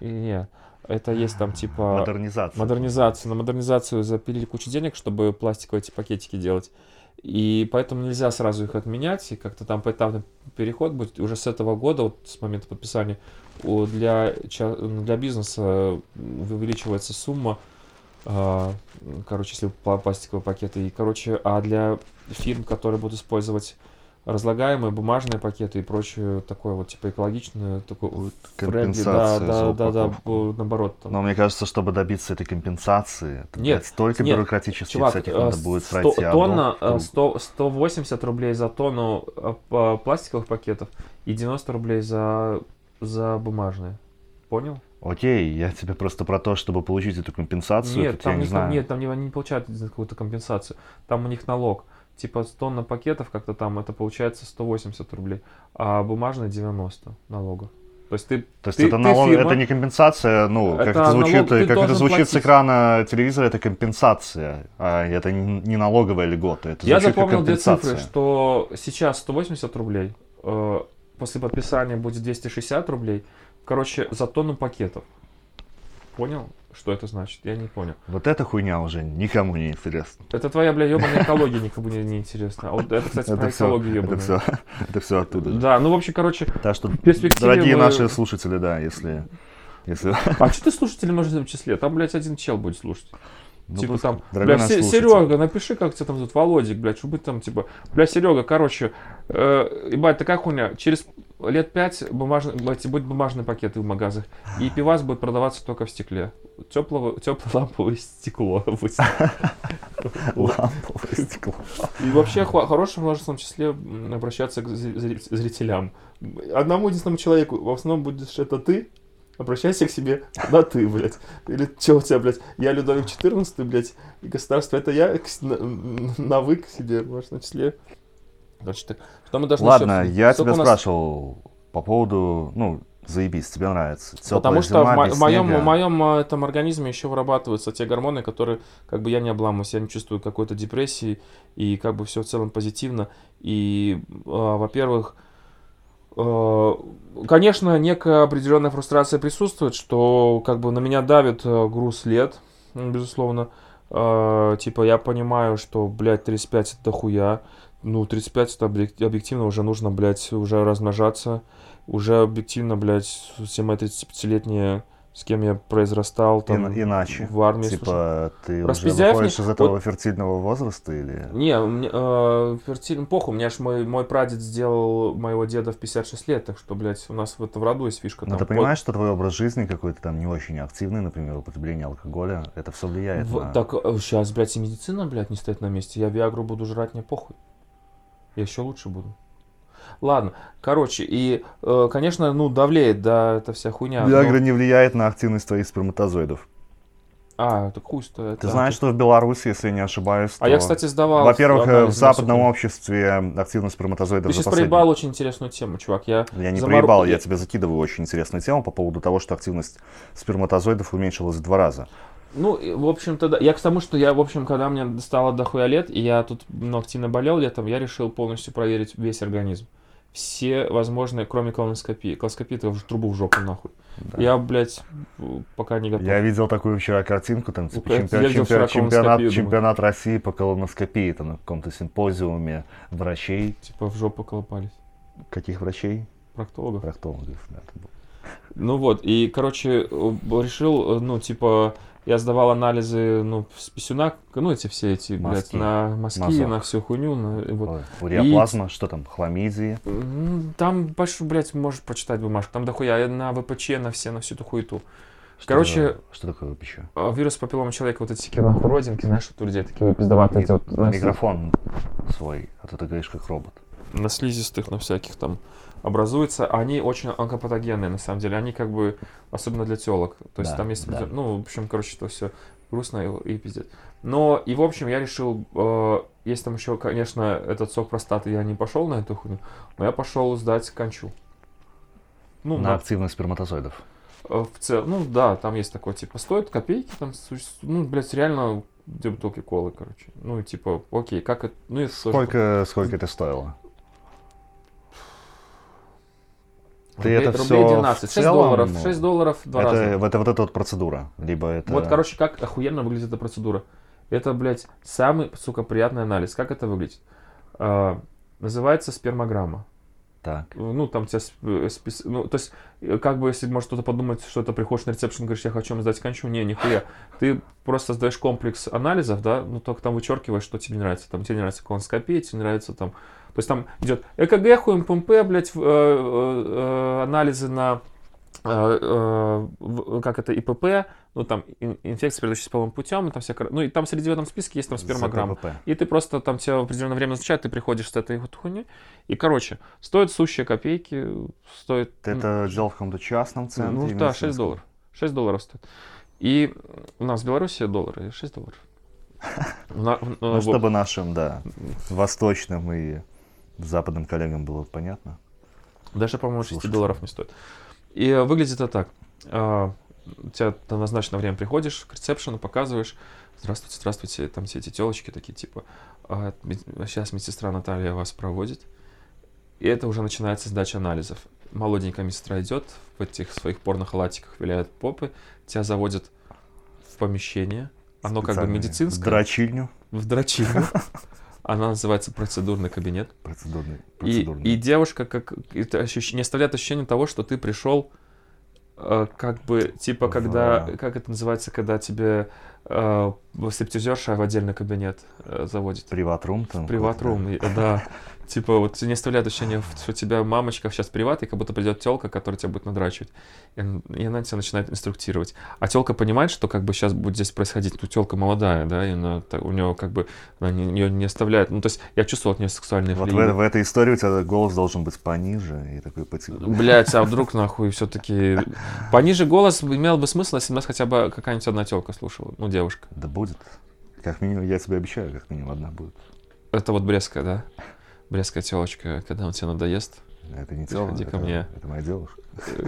и не, это есть там типа Модернизация. модернизация, на модернизацию запилили кучу денег, чтобы пластиковые эти пакетики делать. И поэтому нельзя сразу их отменять, и как-то там поэтапный переход будет. И уже с этого года, вот с момента подписания, для, для бизнеса увеличивается сумма, а, короче, если пла- пластиковые пакеты, и, короче, а для фирм, которые будут использовать разлагаемые бумажные пакеты и прочее такое вот типа экологичное такое Компенсация да да да да наоборот там. Но мне кажется, чтобы добиться этой компенсации, это, Нет, блядь, столько нет, бюрократических Чувак, всяких э, надо будет 100 пройти. тонна, одно, э, друг- 100, 180 рублей за тонну э, пластиковых пакетов и 90 рублей за, за бумажные. Понял? Окей, я тебе просто про то, чтобы получить эту компенсацию, Нет, там, не знаю. нет, там не, они не получают за какую-то компенсацию. Там у них налог. Типа тонна пакетов как-то там, это получается 180 рублей, а бумажные 90 налога. То есть ты, То есть ты- это ты налог, фирма, это не компенсация, ну, как Это это звучит, налог, как это звучит с экрана телевизора, это компенсация, а это не, налоговая льгота, это Я запомнил две цифры, что сейчас 180 рублей, э, после подписания будет 260 рублей. Короче, за тонну пакетов. Понял, что это значит? Я не понял. Вот эта хуйня уже никому не интересна. Это твоя, бля, ебаная экология никому не, не интересна. А вот это, кстати, про Это все, экологию это ебаную. все, это все оттуда. же. Да, ну, в общем, короче, Так что, дорогие мы- наши слушатели, да, если, если А что ты слушатели нужны в числе? Там, блядь, один чел будет слушать. ну, типа там, бля, Се- Серега, напиши, как тебя там зовут, Володик, блядь, чтобы там, типа, бля, Серега, короче, э, ебать, такая хуйня, через лет пять бумажный, блядь, будет бумажные пакеты в магазах, и пивас будет продаваться только в стекле. Теплого, теплое ламповое стекло. ламповое стекло. И вообще в множественном числе обращаться к зри- зри- зрителям. Одному единственному человеку, в основном будешь это ты, обращайся к себе на ты, блядь. Или что у тебя, блядь, я Людовик 14, блядь, и государство это я, к с- на, на вы к себе, в числе. Короче, так, что мы должны Ладно, ещё- я сколько тебя нас- спрашивал по поводу, ну, заебись, тебе нравится. Теплая Потому что зима, в, мо- в моем, в моем э, этом организме еще вырабатываются те гормоны, которые, как бы я не обламываюсь, я не чувствую какой-то депрессии, и как бы все в целом позитивно. И, э, во-первых, э, конечно, некая определенная фрустрация присутствует, что как бы на меня давит э, груз лет, безусловно. Э, типа я понимаю, что, блядь, 35 это дохуя. Ну, 35 это объек- объективно уже нужно, блядь, уже размножаться. Уже объективно, блядь, все мои 35-летние, с кем я произрастал, там, Ин- иначе. в армии. Типа, ты уже Распиздяев выходишь не- из этого вот- фертильного возраста или... Не, мне, э, фертиль- похуй, у меня ж мой, мой прадед сделал моего деда в 56 лет, так что, блядь, у нас в, это в роду есть фишка. Но. Ну, ты понимаешь, что твой образ жизни какой-то там не очень активный, например, употребление алкоголя, это все влияет В- на... Так, сейчас, блядь, и медицина, блядь, не стоит на месте. Я Виагру буду жрать, мне похуй. Я еще лучше буду. Ладно, короче, и, э, конечно, ну, давлеет, да, эта вся хуйня. но- Виагра не влияет на активность твоих сперматозоидов. А, это хуй-то. это- Ты знаешь, что в Беларуси, если я не ошибаюсь, А я, кстати, сдавал... Во-первых, в западном всякое. обществе активность сперматозоидов Ты сейчас последние- проебал очень интересную тему, чувак. Я, Я не замор- проебал, я- я тебе закидываю очень интересную тему по поводу того, что активность сперматозоидов уменьшилась в два раза. Ну, в общем-то, да. Я к тому, что я, в общем, когда мне стало дохуя лет, и я тут ну, активно болел летом, я решил полностью проверить весь организм. Все возможные, кроме колоноскопии. Колоноскопия это уже трубу в жопу нахуй. Да. Я, блядь, пока не готов. Я видел такую вчера картинку, там типа, Ну, чемпион- чемпион- чемпионат, чемпионат России по колоноскопии, там на каком-то симпозиуме врачей. Типа в жопу колопались. Каких врачей? Проктологов. Проктологов, да, это был. Ну вот, и, короче, э, решил, э, ну, типа, Я сдавал анализы, ну, с писюна, ну, эти все эти, блядь, Мазки. на мазки, Мазок. на всю хуйню, на, вот. Ой, Уреоплазма, что там, хламидии. Там большой, блядь, можешь прочитать бумажку. Там дохуя на ВПЧ, на все, на всю эту хуету. Что Короче- такое- Что такое пищу? А Вирус папиллома человека, вот эти всякие нахуй родинки, знаешь, вот у людей такие пиздоватые эти вот Микрофон свой, а то ты говоришь как робот. на слизистых, на всяких там образуются. Они очень онкопатогенные, на самом деле. Они как бы, особенно для телок. То есть Да, там есть, да. ну, в общем, короче, это все грустно и, и пиздец. Но, и в общем, я решил, э, есть там еще, конечно, этот сок простаты, я не пошел на эту хуйню, но я пошел сдать кончу. Ну, На на- активных сперматозоидов. Э, В целом, ну да, там есть такое, типа, стоит копейки, там, ну, блядь, реально две бутылки колы, короче. Ну, типа, окей, как это, ну, и тоже- Сколько, сколько это стоило? Ты рублей, это рублей всё 12, в 6 целом, долларов, ну, 6 долларов два раза. Это, это вот эта вот процедура. Либо это... Вот, короче, как охуенно выглядит эта процедура. Это, блядь, самый, сука, приятный анализ. Как это выглядит? А, называется спермограмма. Так. Ну, там тебя... э, спис- Ну, то есть, э, как бы, если может кто-то подумать, что это приходишь на ресепшн, говоришь, я хочу сдать кончу. Не, нихуя. Ты просто сдаешь комплекс анализов, да, ну, только там вычеркиваешь, что тебе не нравится. Там тебе не нравится колоноскопия, тебе не нравится там... То есть там идет ЭКГ, ХУМПМП, блядь, э, э, э, анализы на э, как это, ИПП, ну там ин- инфекция, передающаяся половым путем, и там всякое, ну и там среди в этом списке есть там спермограмма. И ты просто там тебя в определенное время назначают, ты приходишь с этой вот хуйней. И, короче, стоит сущие копейки, стоит... Ты это делал в каком-то частном центре? Ну да, 6 медицинском? долларов. 6 долларов стоит. И у нас в Беларуси доллары, 6 долларов. Ну, чтобы нашим, да, восточным и западным коллегам было понятно. Даже, по-моему, 6 Слушайте. долларов не стоит. И э, выглядит это так. А, У тебя на назначенное время приходишь к ресепшену, показываешь. Здравствуйте, здравствуйте. Там все эти телочки такие, типа, «А, сейчас медсестра Наталья вас проводит. И это уже начинается сдача анализов. Молоденькая медсестра идет в этих своих порно-халатиках, виляет попы, тебя заводят в помещение. Оно как бы медицинское. Дрочильню. В дрочильню. Она называется процедурный кабинет. Процедурный. И, процедурный. и девушка как это ощущ- не оставляет ощущение того, что ты пришел э, как бы типа когда В- как это называется, когда тебе стриптизерша в отдельный кабинет э, заводит. Приват-рум там. Приват-рум, да. Типа вот не оставляет ощущение, что у тебя мамочка сейчас приват, и как будто придет телка, которая тебя будет надрачивать. И, она тебя начинает инструктировать. А телка понимает, что как бы сейчас будет здесь происходить. Ну, телка молодая, да, и она, у нее как бы она не, ее не оставляет. Ну, то есть я чувствовал от нее сексуальные Вот в, в этой истории у тебя голос должен быть пониже и такой потеплее. Блять, а вдруг нахуй все-таки пониже голос имел бы смысл, если нас хотя бы какая-нибудь одна телка слушала, ну девушка. Да будет. Как минимум, я тебе обещаю, как минимум одна будет. Это вот брестская, да? Брестская телочка, когда он тебе надоест, Это не тело, ко это, мне. это моя девушка.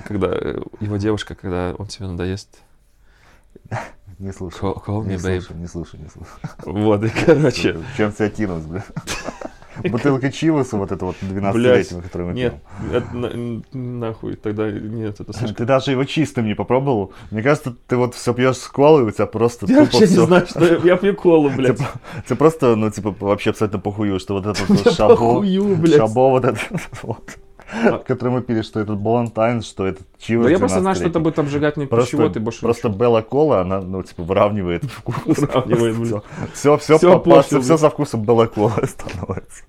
Когда э, его девушка, когда он тебе надоест. Не слушай. Call, call me, не babe. слушай, не слушай, не слушай. Вот, и короче. Чем тебя кинуть, бля? Бутылка Чиваса, вот это вот 12-летнего, Блядь, который мы Нет, это нахуй, тогда нет, это слишком. Ты даже его чистым не попробовал. Мне кажется, ты вот все пьешь с колой, у тебя просто Я вообще не всё- знаю, что я, я пью колу, блядь. Тебе просто, ну, типа, вообще абсолютно похую, что вот этот вот шабо, похую, блядь. шабо вот этот вот, который мы пили, что этот Балантайн, что этот Чивас Но я просто знаю, что 12-летний. это будет обжигать мне пищевод и больше просто Белла Кола, она, ну, типа, выравнивает вкус. Выравнивает. Все, все, все, блин. со вкусом Белла Кола становится.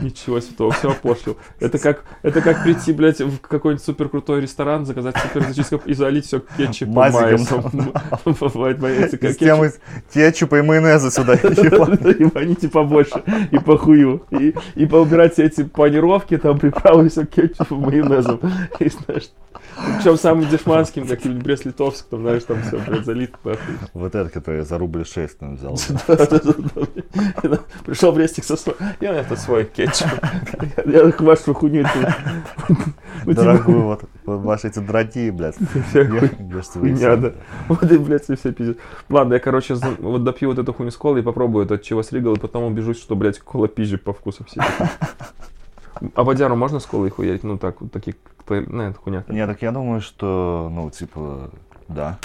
Ничего святого, все опошлил. Это как, это как прийти, блядь, в какой-нибудь супер крутой ресторан, заказать супер и залить все кетчупом, майонезом. Бывает майонез, И как с тем кетчуп. из кетчупа и майонеза сюда. И маните побольше, и похую. И, и поубирать все эти панировки, там приправы все кетчупом, майонезом. И знаешь, причем самым дешманским, каким-нибудь Брест-Литовск, там, знаешь, там все, блядь, залит, нахуй. Вот этот, который за рубль 6 там взял. Пришел в рестик со свой. Я это свой кетчуп. Я вашу хуйню. типа, Дорогую вот, ваши эти драги, блядь. Хуйня, да. Вот и, блядь, все все пиздят. Ладно, я, короче, вот допью вот эту хуйню с колой и попробую это чего сригал, и потом убежусь, что, блядь, кола пизжи по вкусу все. А водяру можно с колой хуярить? Ну, так, вот такие, ну, это хуйня. Не, так я думаю, что, ну, типа, да.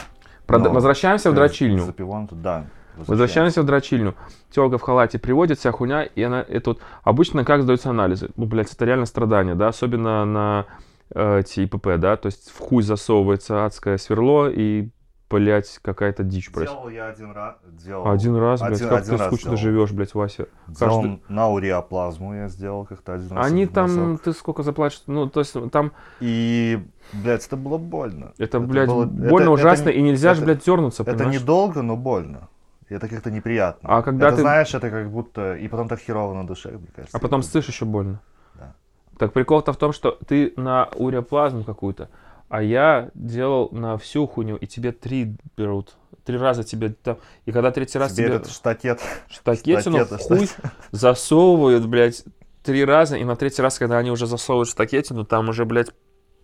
Прода- Но Возвращаемся в дрочильню. За пивом, то да. Возвращаемся в дрочильню. Телка в халате приводит, вся хуйня, и она, это вот, обычно как сдаются анализы? Ну, блядь, это реально страдание, да, особенно на э, эти ИПП, да, то есть в хуй засовывается адское сверло, и блядь, какая-то дичь просто. Делал я один раз. Делал, Один раз, блядь, Один- как один ты раз скучно делал. живешь, блядь, Вася. делал каждый- на уреоплазму я сделал как-то один раз. Они там, разок. ты сколько заплатишь, ну, то есть там И, блядь, это было больно. это, блядь, было- больно это- ужасно, это и не- нельзя же, это- блядь, дернуться, Это понимаешь? недолго, но больно. И Это как-то неприятно. А когда это, ты- знаешь, это как будто... И потом так херово на душе, мне кажется. А потом ссышь еще больно. Да. Так прикол-то в том, что ты на уреоплазму какую-то, а я делал на всю хуйню, и тебе три берут. Три раза тебе там... И когда третий раз Тебе тебе этот штатет... штакетину в штакет, хуй засовывают, блядь, три раза, и на третий раз, когда они уже засовывают штакетину, там уже, блядь,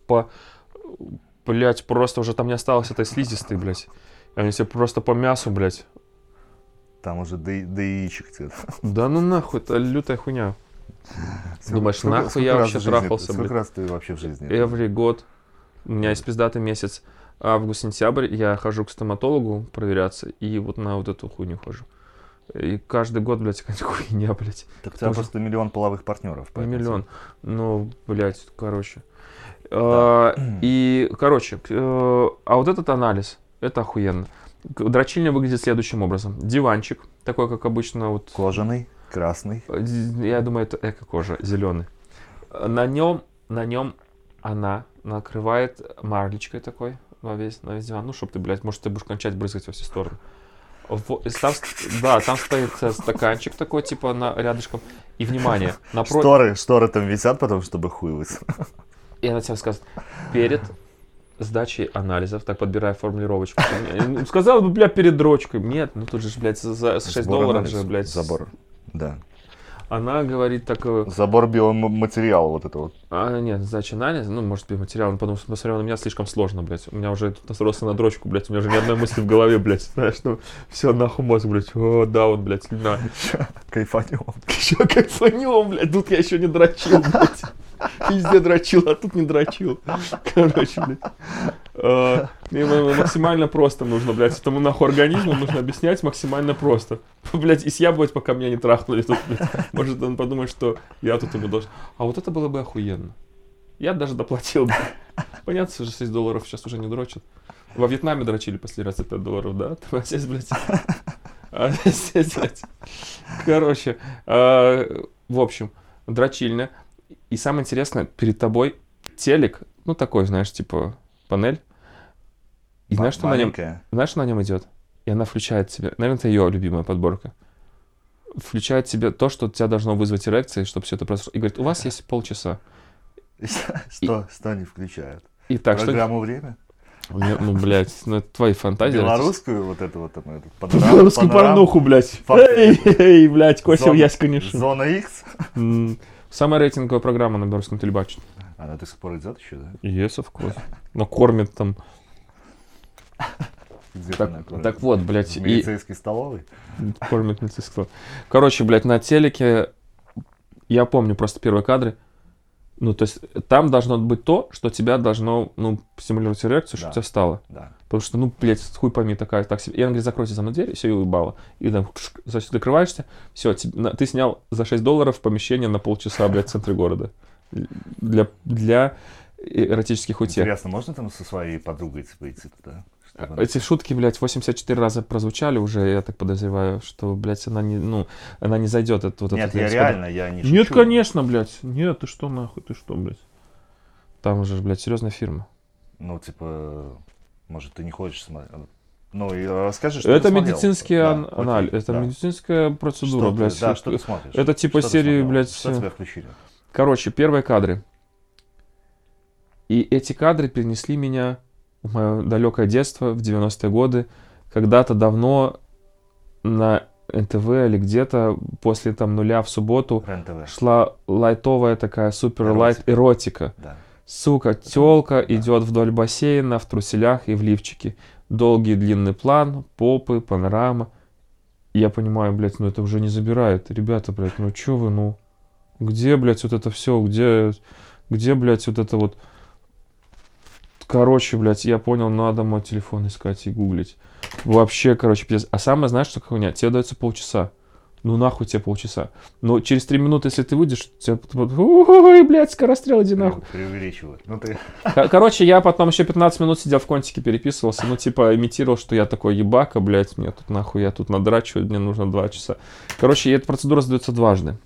по... Блядь, просто уже там не осталось этой слизистой, блядь. Они себе просто по мясу, блядь. Там уже до, до яичек тебе. Да ну нахуй, это лютая хуйня. Думаешь, Сколько- нахуй сколько я вообще трахался, Сколько блядь? раз ты вообще в жизни? Every год. У меня есть пиздатый месяц. Август-сентябрь я хожу к стоматологу проверяться, и вот на вот эту хуйню хожу. И каждый год, блядь, какая-то хуйня, блядь. Так у тебя просто миллион половых партнеров. Не поэтому миллион. Ну, блядь, короче. А, И, короче, э, а вот этот анализ, это охуенно. Дрочильня выглядит следующим образом. Диванчик, такой, как обычно, вот Кожаный, красный. Э, Я думаю, это эко-кожа, зеленый. На нем, на нем она накрывает марлечкой такой на весь, на весь диван. Ну, чтобы ты, блядь, может, ты будешь кончать брызгать во все стороны. Там да, там стоит э, стаканчик такой, типа, на, рядышком. И, внимание, напротив... Шторы, шторы там висят потом, чтобы выс. И она тебе скажет, перед сдачей анализов, так подбирая формулировочку. Сказал бы, бля, перед дрочкой. Нет, ну тут же, блядь, за за 6 Сбор долларов анализа. же, блядь. Забор. Да. Она говорит так, э, Забор биоматериала вот это вот. А, нет, сдача анализа, ну, может, биоматериал, потому что посмотрел на меня слишком сложно, блядь. У меня уже тут росло на дрочку, блядь, у меня уже ни одной мысли в голове, блядь, знаешь, ну, все, нахуй мозг, блядь, о, да, он, блядь, слюна. Кайфанем. Еще кайфанем, блядь, тут я еще не дрочил, блядь. Везде дрочил, а тут не дрочил. Короче, блядь. А, м- максимально просто нужно, блядь, этому нахуй организму нужно объяснять максимально просто. Блядь, и съябывать, пока меня не трахнули тут, блядь. Может, он подумает, что я тут ему должен. А вот это было бы охуенно. Я даже доплатил бы. Понятно, что 6 долларов сейчас уже не дрочат. Во Вьетнаме дрочили последний раз за 5 долларов, да? А здесь, блядь... А здесь, блядь... Короче, а, в общем, дрочильня. И самое интересное, перед тобой телек, ну такой, знаешь, типа панель. И знаешь, что на нем, знаешь, что на нем идет? И она включает тебе, наверное, это ее любимая подборка. Включает тебе то, что тебя должно вызвать эрекции, чтобы все это произошло. И говорит, у вас есть полчаса. Что, что они включают? И так, что... Программу «Время»? Не, Ну, блядь, ну это твои фантазии. Белорусскую вот эту вот там, эту, панорам- Белорусскую порнуху, блядь. Эй, эй, блядь, Косев Зона- Ясь, конечно. Зона X? Самая рейтинговая программа на белорусском телебачении. Она до сих пор идет еще, да? Yes, of course. Но кормит там. Так, так вот, блядь, В и милицейской столовой? кормит милицейского. Короче, блядь, на телеке я помню просто первые кадры. Ну, то есть там должно быть то, что тебя должно, ну, стимулировать чтобы Да. у тебя стало. Да. Потому что, ну, блядь, хуй пойми, такая, так себе. И она говорит, закройте за мной дверь, и все, и уебало. И там, значит, закрываешься, все, ты снял за 6 долларов помещение на полчаса, блядь, в центре города. Для, для эротических утех. Интересно, можно там со своей подругой выйти туда? Чтобы- Эти шутки, блядь, 84 раза прозвучали уже, я так подозреваю, что, блядь, она не, ну, она не зайдет. Это, вот Нет, это, я блядь, реально, я не Нет, шучу. конечно, блядь. Нет, ты что, нахуй, ты что, блядь. Там уже, блядь, серьезная фирма. Ну, типа, может, ты не хочешь смотреть. Ну, и расскажи, что это ты медицинский Да, ан- анализ, это да. медицинская процедура, Что ты- блядь. Да, что ты смотришь? это типа Что ты серии, блядь, Что тебя включили? Короче, первые кадры. И эти кадры перенесли меня в мое далекое детство, в 90-е годы. Когда-то давно на НТВ или где-то после там нуля в субботу шла лайтовая такая супер лайт эротика. Да. Сука, телка идет вдоль бассейна в труселях и в лифчике. Долгий длинный план, попы, панорама. Я понимаю, блядь, ну это уже не забирает. Ребята, блядь, ну чё вы, ну? Где, блядь, вот это все? Где, где, блядь, вот это вот... Короче, блядь, я понял, надо мой телефон искать и гуглить. Вообще, короче, пиздец. А самое, знаешь, что хуйня? Тебе дается полчаса. Ну нахуй тебе полчаса. Но через три минуты, если ты выйдешь, тебя ой, блядь, скорострел, иди нахуй. Преувеличивают. Ну ты... Короче, я потом еще 15 минут сидел в контике, переписывался, ну, типа, имитировал, что я такой ебака, блядь, мне тут нахуй, я тут надрачиваю, мне нужно два часа. Короче, эта процедура задается дважды.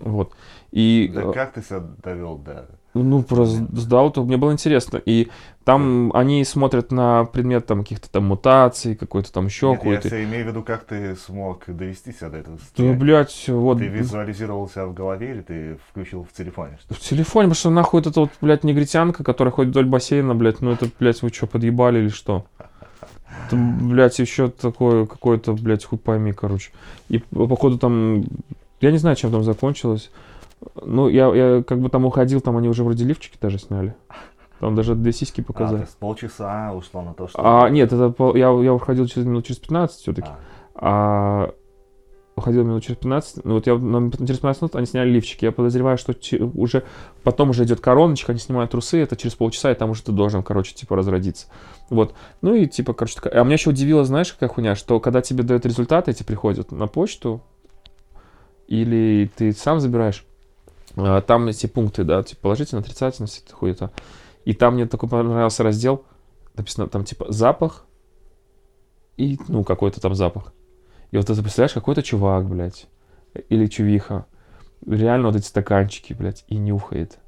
Вот. И... Да как ты себя довел до ну, просто сдал, то мне было интересно. И там да. они смотрят на предмет там каких-то там мутаций, какой-то там еще Нет, какой-то. Я имею в виду, как ты смог довести себя до этого состояния. Да, блядь, вот. Ты визуализировал себя в голове или ты включил в телефоне? В телефоне, потому что нахуй это вот, блядь, негритянка, которая ходит вдоль бассейна, блядь, ну это, блядь, вы что, подъебали или что? Это, блядь, еще такое, какое-то, блядь, хуй пойми, короче. И походу там, я не знаю, чем там закончилось. Ну, я, я как бы там уходил, там они уже вроде лифчики даже сняли. Там даже две сиськи показали. А, то есть полчаса ушло на то, что... А, нет, это пол... я, я уходил через минут через 15 все-таки. А. а уходил минут через 15, ну вот я на, через 15 минут они сняли лифчики. Я подозреваю, что уже потом уже идет короночка, они снимают трусы, это через полчаса, и там уже ты должен, короче, типа разродиться. Вот. Ну и типа, короче, такая... А меня еще удивило, знаешь, какая хуйня, что когда тебе дают результаты, эти приходят на почту, или ты сам забираешь, а, там эти пункты, да, типа положительно, отрицательно, все это хуета. И там мне такой понравился раздел, написано там типа запах и, ну, какой-то там запах. И вот ты представляешь, какой-то чувак, блядь, или чувиха, реально вот эти стаканчики, блядь, и нюхает.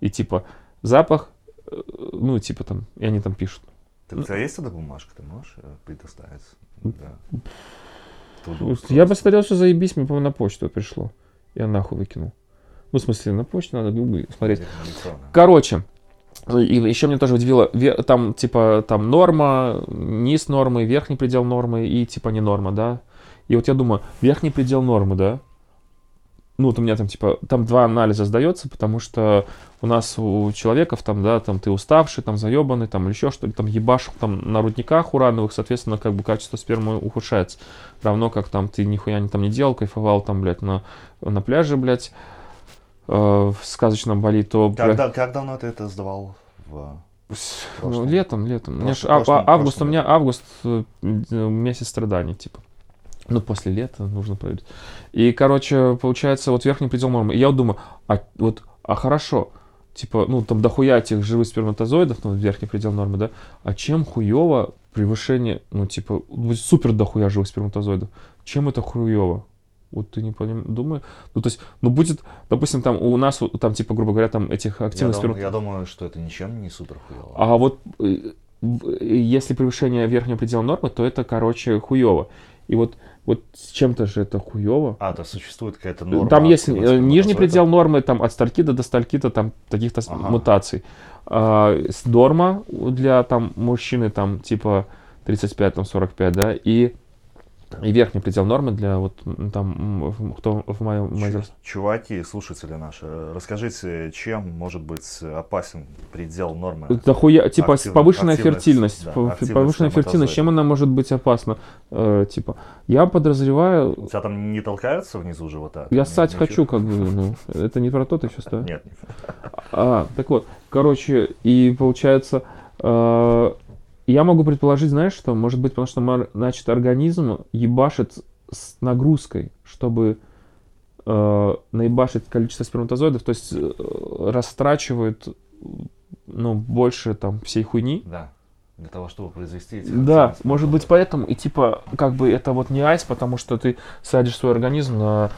И типа запах, э, ну, типа там, и они там пишут. Так, у тебя есть эта бумажка, ты можешь э, предоставить? Да. Я посмотрел, что заебись, мне, по-моему, на почту пришло. Я нахуй выкинул. Ну, в смысле, на почту надо гуглить, смотреть. Короче, и еще мне тоже удивило, там, типа, там норма, низ нормы, верхний предел нормы и, типа, не норма, да? И вот я думаю, верхний предел нормы, да? Ну, вот у меня там, типа, там два анализа сдается, потому что у нас у человеков там, да, там ты уставший, там заебанный, там еще что-то, там ебашь там на рудниках урановых, соответственно, как бы качество спермы ухудшается. Равно как там ты нихуя не, там не делал, кайфовал там, блядь, на, на пляже, блядь, э, в сказочном Бали, то... Когда, как давно ты это сдавал? В... Ну, летом, летом. Прошлым, а, прошлым, август, прошлым, у меня август э, месяц страданий, типа. Ну, после лета нужно проверить. И, короче, получается, вот верхний предел нормы. И я вот думаю, а вот, а хорошо, типа, ну, там дохуя этих живых сперматозоидов, ну, верхний предел нормы, да, а чем хуево превышение, ну, типа, супер дохуя живых сперматозоидов? Чем это хуево? Вот ты не понимаешь, думаю. Ну, то есть, ну, будет, допустим, там у нас, там, типа, грубо говоря, там этих активных я, дум, я думаю, что это ничем не супер хуево. А вот э, если превышение верхнего предела нормы, то это, короче, хуево. И вот, вот с чем-то же это хуево. А, то существует какая-то норма. Там есть э, нижний предел нормы, там от стальки до стальки-то там таких-то ага. мутаций. А, норма для там мужчины там типа 35-45, да, и и верхний предел нормы для вот там, кто в моем возрасте. Чуваки, слушатели наши, расскажите, чем может быть опасен предел нормы? Да хуя, типа Актив, повышенная фертильность. Да, повышенная фертильность, чем она может быть опасна? Э, типа, я подозреваю... У тебя там не толкаются внизу живота? Я ссать хочу, как бы, ну, это не про то ты сейчас, да? Нет, нет. А, так вот, короче, и получается, э, я могу предположить, знаешь, что может быть, потому что, значит, организм ебашит с нагрузкой, чтобы э, наебашить количество сперматозоидов, то есть э, растрачивает ну, больше там всей хуйни. Да. Для того, чтобы произвести эти... Да, может быть поэтому. И типа, как бы это вот не айс, потому что ты садишь свой организм на,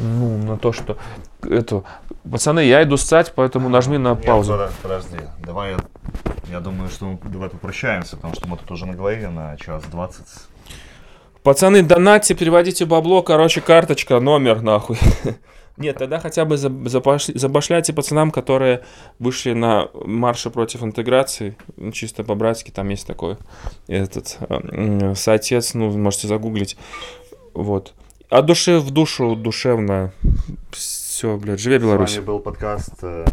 ну, на то, что... Это, пацаны, я иду ссать, поэтому нажми на паузу. Нет, подожди, давай я я думаю, что мы давай попрощаемся, потому что мы тут уже наговорили на час двадцать. Пацаны, донатьте, переводите бабло, короче, карточка, номер, нахуй. Нет, тогда хотя бы забашляйте пацанам, которые вышли на марше против интеграции, ну, чисто по-братски, там есть такой этот соотец, ну, можете загуглить, вот. От души в душу, душевно, все, блядь, живе Беларусь. С вами был подкаст э,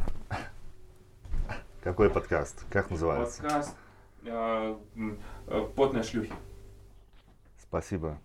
какой подкаст? Как называется? Подкаст э, э, «Потные шлюхи». Спасибо.